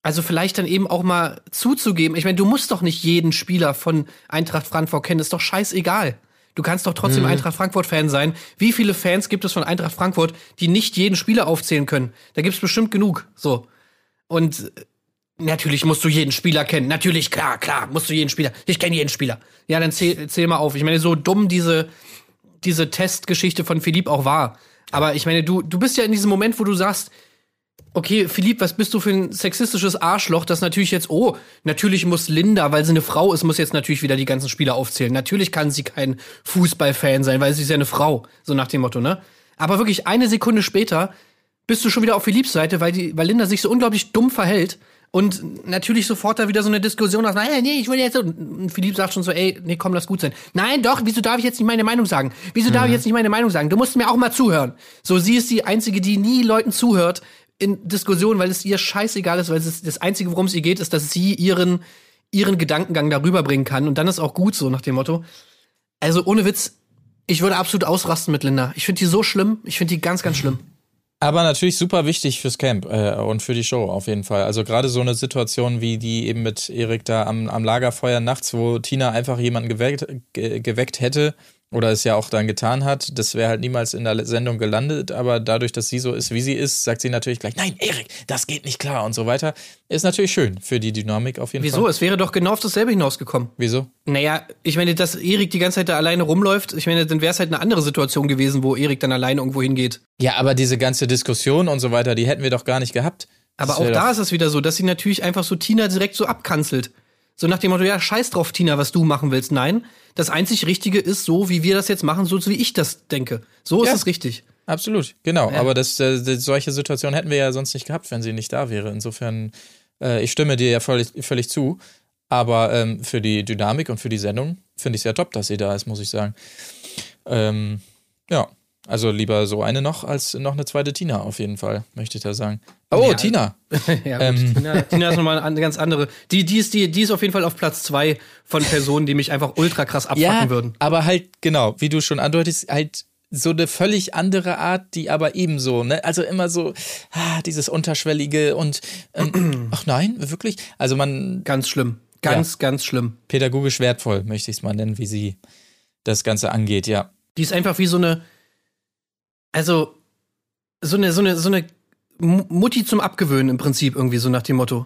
also vielleicht dann eben auch mal zuzugeben. Ich meine, du musst doch nicht jeden Spieler von Eintracht Frankfurt kennen, ist doch scheißegal. Du kannst doch trotzdem Eintracht Frankfurt-Fan sein. Wie viele Fans gibt es von Eintracht Frankfurt, die nicht jeden Spieler aufzählen können? Da gibt's bestimmt genug. So. Und natürlich musst du jeden Spieler kennen. Natürlich, klar, klar, musst du jeden Spieler. Ich kenne jeden Spieler. Ja, dann zähl, zähl mal auf. Ich meine, so dumm diese, diese Testgeschichte von Philipp auch war. Aber ich meine, du, du bist ja in diesem Moment, wo du sagst, okay, Philipp, was bist du für ein sexistisches Arschloch, das natürlich jetzt, oh, natürlich muss Linda, weil sie eine Frau ist, muss jetzt natürlich wieder die ganzen Spieler aufzählen. Natürlich kann sie kein Fußballfan sein, weil sie ist ja eine Frau, so nach dem Motto, ne? Aber wirklich eine Sekunde später bist du schon wieder auf Philipps Seite, weil, die, weil Linda sich so unglaublich dumm verhält und natürlich sofort da wieder so eine Diskussion hast, nein, nee, ich will jetzt so. Und Philipp sagt schon so, ey, nee, komm, lass gut sein. Nein, doch, wieso darf ich jetzt nicht meine Meinung sagen? Wieso darf ich jetzt nicht meine Meinung sagen? Du musst mir auch mal zuhören. So, sie ist die Einzige, die nie Leuten zuhört in Diskussionen, weil es ihr scheißegal ist, weil es ist das Einzige, worum es ihr geht, ist, dass sie ihren, ihren Gedankengang darüber bringen kann. Und dann ist auch gut so, nach dem Motto. Also, ohne Witz, ich würde absolut ausrasten mit Linda. Ich finde die so schlimm. Ich finde die ganz, ganz schlimm. Aber natürlich super wichtig fürs Camp äh, und für die Show auf jeden Fall. Also gerade so eine Situation wie die eben mit Erik da am, am Lagerfeuer nachts, wo Tina einfach jemanden geweckt, ge, geweckt hätte oder es ja auch dann getan hat, das wäre halt niemals in der Sendung gelandet. Aber dadurch, dass sie so ist, wie sie ist, sagt sie natürlich gleich, nein, Erik, das geht nicht klar und so weiter. Ist natürlich schön für die Dynamik auf jeden Wieso? Fall. Es wäre doch genau auf dasselbe hinausgekommen. Wieso? Naja, ich meine, dass Erik die ganze Zeit da alleine rumläuft, ich meine, dann wäre es halt eine andere Situation gewesen, wo Erik dann alleine irgendwo hingeht. Ja, aber diese ganze Diskussion und so weiter, die hätten wir doch gar nicht gehabt. Aber auch da ist es wieder so, dass sie natürlich einfach so Tina direkt so abkanzelt. So nach dem Motto, ja, scheiß drauf, Tina, was du machen willst. Nein, das einzig Richtige ist so, wie wir das jetzt machen, so wie ich das denke. So ist Ja. es richtig. Absolut, genau. Ja. Aber das, äh, das, solche Situationen hätten wir ja sonst nicht gehabt, wenn sie nicht da wäre. Insofern, äh, ich stimme dir ja völlig, völlig zu. Aber ähm, für die Dynamik und für die Sendung finde ich es ja top, dass sie da ist, muss ich sagen. Ähm, ja, also lieber so eine noch als noch eine zweite Tina auf jeden Fall, möchte ich da sagen. Oh, Ja. Tina. ja. Ähm. Tina, Tina ist nochmal eine ganz andere. Die, die, ist, die, die ist auf jeden Fall auf Platz zwei von Personen, die mich einfach ultra krass abfacken Ja, würden. aber halt, genau, wie du schon andeutest, halt so eine völlig andere Art, die aber ebenso, ne? Also immer so, ah, dieses Unterschwellige und ähm, ach nein, wirklich? Also man Ganz schlimm. Ganz, ganz schlimm. pädagogisch wertvoll, möchte ich es mal nennen, wie sie das Ganze angeht, ja. Die ist einfach wie so eine, also so eine, so eine, so eine Mu- Mutti zum Abgewöhnen im Prinzip irgendwie so nach dem Motto.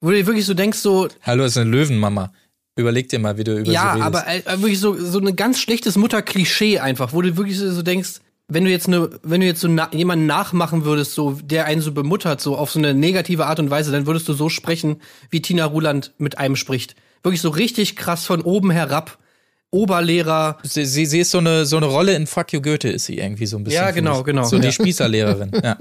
Wo du dir wirklich so denkst, so, Hallo, ist eine Löwenmama. Überleg dir mal, wie du über ja, sie redest. aber äh, wirklich so, so ein ganz schlechtes Mutterklischee einfach, wo du wirklich so, so denkst, wenn du jetzt ne, wenn du jetzt so na, jemanden nachmachen würdest, so der einen so bemuttert, so auf so eine negative Art und Weise, dann würdest du so sprechen, wie Tina Ruland mit einem spricht. Wirklich so richtig krass von oben herab. Oberlehrer, Sie, sie, sie ist so eine, so eine Rolle in Fuck You Goethe, ist sie irgendwie so ein bisschen. Ja, genau, genau. So Ja. die Spießerlehrerin, ja.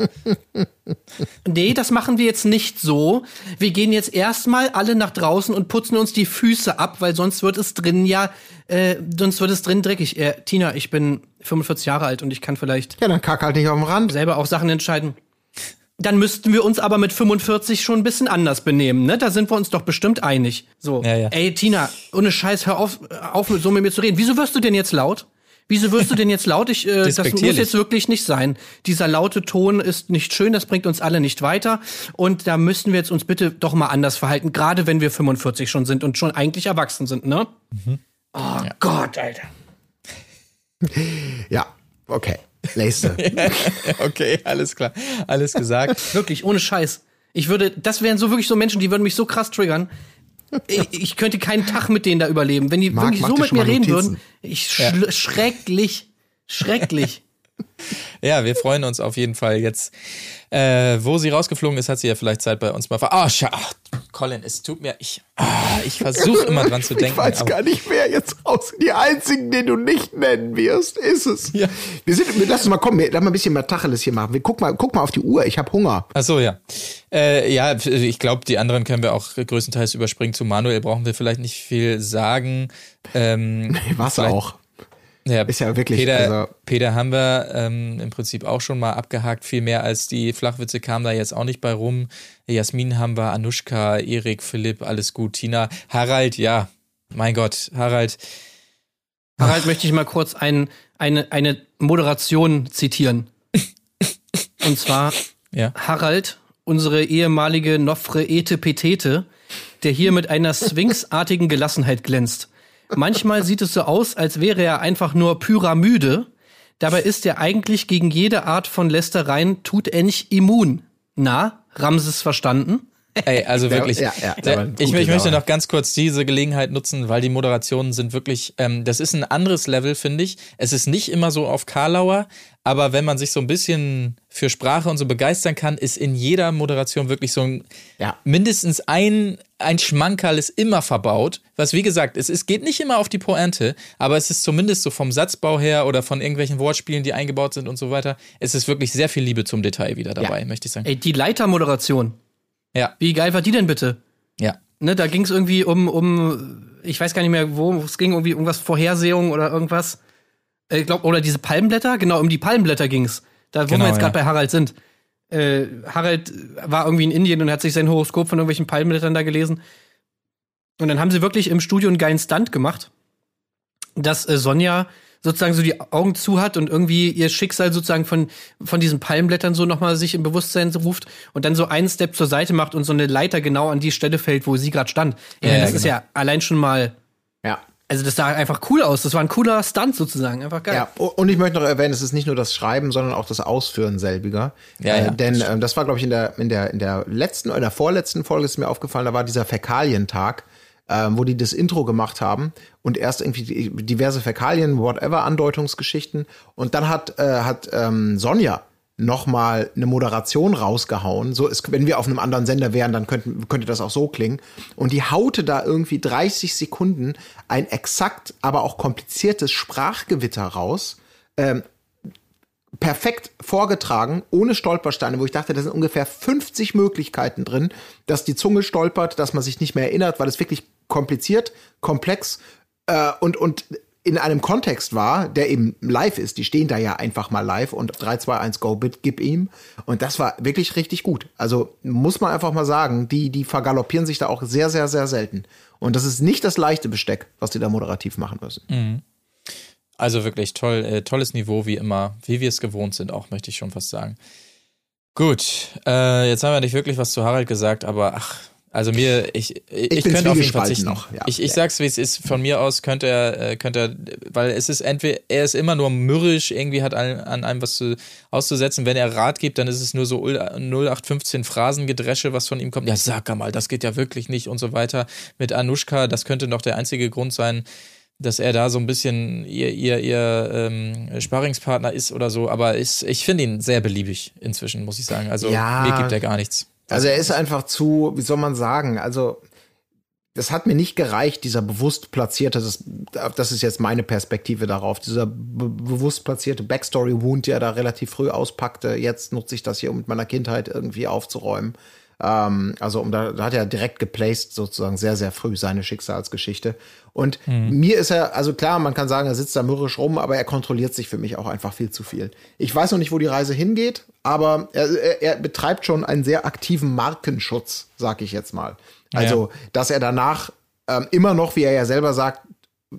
Nee, das machen wir jetzt nicht so. Wir gehen jetzt erstmal alle nach draußen und putzen uns die Füße ab, weil sonst wird es drin ja, äh, sonst wird es drin dreckig. Äh, Tina, ich bin 45 Jahre alt und ich kann vielleicht Ja, dann kack halt nicht auf dem Rand. selber auch Sachen entscheiden. Dann müssten wir uns aber mit 45 schon ein bisschen anders benehmen, ne? Da sind wir uns doch bestimmt einig. So, Ja, ja. ey Tina, ohne Scheiß, hör auf, auf mit so mit mir zu reden. Wieso wirst du denn jetzt laut? Wieso wirst du denn jetzt laut? Ich, äh, das muss jetzt wirklich nicht sein. Dieser laute Ton ist nicht schön, das bringt uns alle nicht weiter. Und da müssten wir jetzt uns bitte doch mal anders verhalten, gerade wenn wir 45 schon sind und schon eigentlich erwachsen sind, ne? Mhm. Oh Gott, Alter. Ja, okay. Nächste. Okay, alles klar. Alles gesagt. Wirklich, ohne Scheiß. Ich würde, das wären so wirklich so Menschen, die würden mich so krass triggern. Ich, ich könnte keinen Tag mit denen da überleben. Wenn die Marc, wirklich so mit mir reden Notizen. würden, ich schl schrecklich, schrecklich. Ja, wir freuen uns auf jeden Fall jetzt. Äh, wo sie rausgeflogen ist, hat sie ja vielleicht Zeit bei uns mal. ver- Ah, ach, Colin, es tut mir. Ich, ah, ich versuche immer dran zu denken. Ich weiß gar nicht, wer jetzt raus. Die einzigen, den du nicht nennen wirst, ist es. Ja. Wir sind, lass uns mal kommen, wir, lass mal ein bisschen mal Tacheles hier machen. Wir, guck mal, guck mal auf die Uhr, ich habe Hunger. Ach so, ja. Äh, ja, ich glaube, die anderen können wir auch größtenteils überspringen. Zu Manuel brauchen wir vielleicht nicht viel sagen. Ähm, Was vielleicht- auch. Ja, Ist ja wirklich, Peter, also- Peter haben wir ähm, im Prinzip auch schon mal abgehakt. Viel mehr als die Flachwitze kam da jetzt auch nicht bei rum. Jasmin haben wir, Anushka, Erik, Philipp, alles gut. Tina, Harald, ja, mein Gott, Harald. Harald möchte ich mal kurz ein, eine, eine Moderation zitieren. Und zwar Ja. Harald, unsere ehemalige Nofre Ete Petete, der hier mit einer sphinxartigen Gelassenheit glänzt. Manchmal sieht es so aus, als wäre er einfach nur pyramide. Dabei ist er eigentlich gegen jede Art von Lästereien tutähnlich immun. Na, Ramses verstanden? Ey, also wirklich. ja, ja, war ein ich, ich möchte noch ganz kurz diese Gelegenheit nutzen, weil die Moderationen sind wirklich, ähm, das ist ein anderes Level, finde ich. Es ist nicht immer so auf Karlauer, aber wenn man sich so ein bisschen für Sprache und so begeistern kann, ist in jeder Moderation wirklich so ein, Ja. mindestens ein, ein Schmankerl ist immer verbaut. Was wie gesagt, es, es geht nicht immer auf die Pointe, aber es ist zumindest so vom Satzbau her oder von irgendwelchen Wortspielen, die eingebaut sind und so weiter. Es ist wirklich sehr viel Liebe zum Detail wieder dabei, möchte ich sagen. Ey, die Leitermoderation. Ja, Wie geil war die denn bitte? ja. Ne, da ging es irgendwie um, um, ich weiß gar nicht mehr, wo, es ging irgendwie irgendwas Vorhersehung oder irgendwas. Ich glaub, oder diese Palmblätter, genau, um die Palmblätter ging's. Da, wo Genau, wir jetzt gerade ja. bei Harald sind. Äh, Harald war irgendwie in Indien und hat sich sein Horoskop von irgendwelchen Palmblättern da gelesen. Und dann haben sie wirklich im Studio einen geilen Stunt gemacht, dass äh, Sonja sozusagen so die Augen zu hat und irgendwie ihr Schicksal sozusagen von, von diesen Palmblättern so nochmal sich im Bewusstsein ruft und dann so einen Step zur Seite macht und so eine Leiter genau an die Stelle fällt, wo sie gerade stand. Ja, Ja, das ist genau. ja allein schon mal, Ja. also das sah einfach cool aus. Das war ein cooler Stunt sozusagen, einfach geil. Ja, und ich möchte noch erwähnen, es ist nicht nur das Schreiben, sondern auch das Ausführen selbiger. Ja, äh, ja, denn das ähm, das war, glaube ich, in der, in der, in der letzten oder in der vorletzten Folge ist mir aufgefallen, da war dieser Fäkalientag, ähm, wo die das Intro gemacht haben und erst irgendwie diverse Fäkalien, whatever, Andeutungsgeschichten. Und dann hat, äh, hat ähm, Sonja noch mal eine Moderation rausgehauen. So ist, wenn wir auf einem anderen Sender wären, dann könnten, könnte das auch so klingen. Und die haute da irgendwie 30 Sekunden ein exakt, aber auch kompliziertes Sprachgewitter raus. Ähm, perfekt vorgetragen, ohne Stolpersteine, wo ich dachte, da sind ungefähr 50 Möglichkeiten drin, dass die Zunge stolpert, dass man sich nicht mehr erinnert, weil es wirklich kompliziert, komplex äh, und, und in einem Kontext war, der eben live ist. Die stehen da ja einfach mal live und 3, 2, 1, go, bit, gib ihm. Und das war wirklich richtig gut. Also muss man einfach mal sagen, die, die vergaloppieren sich da auch sehr, sehr, sehr selten. Und das ist nicht das leichte Besteck, was die da moderativ machen müssen. Also wirklich toll, äh, tolles Niveau wie immer, wie wir es gewohnt sind, auch möchte ich schon fast sagen. Gut, äh, jetzt haben wir nicht wirklich was zu Harald gesagt, aber ach, also mir, ich, ich, ich könnte auf ihn verzichten. noch, ja. Ich, ich Ja. sag's, wie es ist. Von mir aus könnte er, äh, könnte er, weil es ist entweder, er ist immer nur mürrisch, irgendwie hat an, an einem was zu, auszusetzen. Wenn er Rat gibt, dann ist es nur so 0815 Phrasengedresche, was von ihm kommt. Ja, sag mal, das geht ja wirklich nicht und so weiter. Mit Anushka, das könnte noch der einzige Grund sein, dass er da so ein bisschen ihr, ihr, ihr ähm, Sparringspartner ist oder so. Aber ist, ich finde ihn sehr beliebig inzwischen, muss ich sagen. Also Ja. mir gibt er gar nichts. Also er ist einfach zu, wie soll man sagen, also das hat mir nicht gereicht, dieser bewusst platzierte, das, das ist jetzt meine Perspektive darauf, dieser be bewusst platzierte Backstory-Wound, der da relativ früh auspackte. Jetzt nutze ich das hier, um mit meiner Kindheit irgendwie aufzuräumen. Ähm, also um da, da hat er direkt geplaced sozusagen sehr, sehr früh seine Schicksalsgeschichte. Und mir ist er, also klar, man kann sagen, er sitzt da mürrisch rum, aber er kontrolliert sich für mich auch einfach viel zu viel. Ich weiß noch nicht, wo die Reise hingeht, aber er, er, betreibt schon einen sehr aktiven Markenschutz, sag ich jetzt mal. Also, dass er danach ähm, immer noch, wie er ja selber sagt,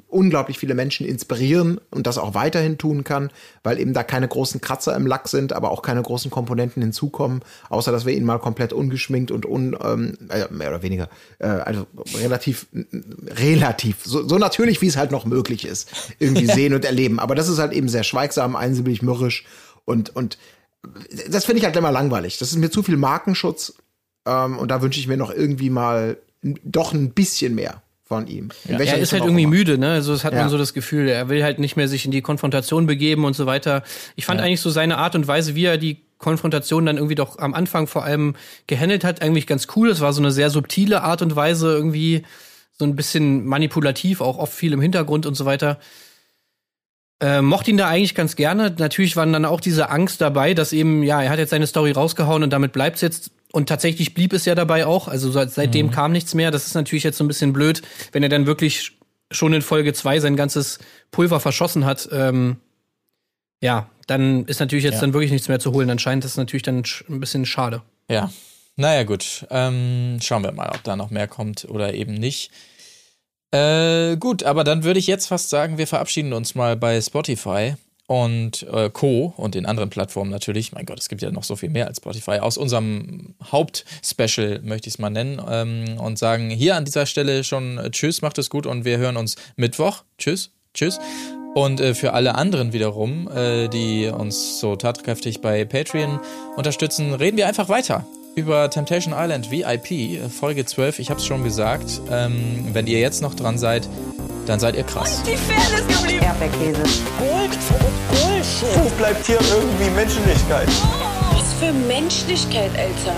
unglaublich viele Menschen inspirieren und das auch weiterhin tun kann, weil eben da keine großen Kratzer im Lack sind, aber auch keine großen Komponenten hinzukommen, außer dass wir ihn mal komplett ungeschminkt und un, ähm, äh, mehr oder weniger, äh, also relativ, relativ, so, so natürlich, wie es halt noch möglich ist, irgendwie sehen und erleben. Aber das ist halt eben sehr schweigsam, einsilbig, mürrisch und, und das finde ich halt immer langweilig. Das ist mir zu viel Markenschutz Ähm, und da wünsche ich mir noch irgendwie mal doch ein bisschen mehr von ihm. Welcher er ist halt irgendwie immer. müde, ne? Also das hat Ja. man so das Gefühl, er will halt nicht mehr sich in die Konfrontation begeben und so weiter. Ich fand eigentlich so seine Art und Weise, wie er die Konfrontation dann irgendwie doch am Anfang vor allem gehandelt hat, eigentlich ganz cool. Es war so eine sehr subtile Art und Weise, irgendwie so ein bisschen manipulativ, auch oft viel im Hintergrund und so weiter. Äh, mochte ihn da eigentlich ganz gerne. Natürlich waren dann auch diese Angst dabei, dass eben, ja, er hat jetzt seine Story rausgehauen und damit bleibt's jetzt. Und tatsächlich blieb es ja dabei auch. Also seit, seitdem kam nichts mehr. Das ist natürlich jetzt so ein bisschen blöd, wenn er dann wirklich schon in Folge zwei sein ganzes Pulver verschossen hat. Ähm, ja, dann ist natürlich jetzt Ja. dann wirklich nichts mehr zu holen. Dann scheint das natürlich dann ein bisschen schade. Ja, naja gut. Ähm, schauen wir mal, ob da noch mehr kommt oder eben nicht. Äh, gut, aber dann würde ich jetzt fast sagen, wir verabschieden uns mal bei Spotify und äh, Co. und den anderen Plattformen natürlich. Mein Gott, es gibt ja noch so viel mehr als Spotify. Aus unserem Hauptspecial möchte ich es mal nennen ähm, und sagen hier an dieser Stelle schon äh, Tschüss, macht es gut und wir hören uns Mittwoch. Tschüss, Tschüss. Und äh, für alle anderen wiederum, äh, die uns so tatkräftig bei Patreon unterstützen, reden wir einfach weiter über Temptation Island VIP, Folge 12. Ich habe es schon gesagt. Ähm, wenn ihr jetzt noch dran seid, dann seid ihr krass. Die Fairness geblieben. Erdbeerkäse. Gold, Bullshit. Wo bleibt hier irgendwie Menschlichkeit? Was für Menschlichkeit, Alter.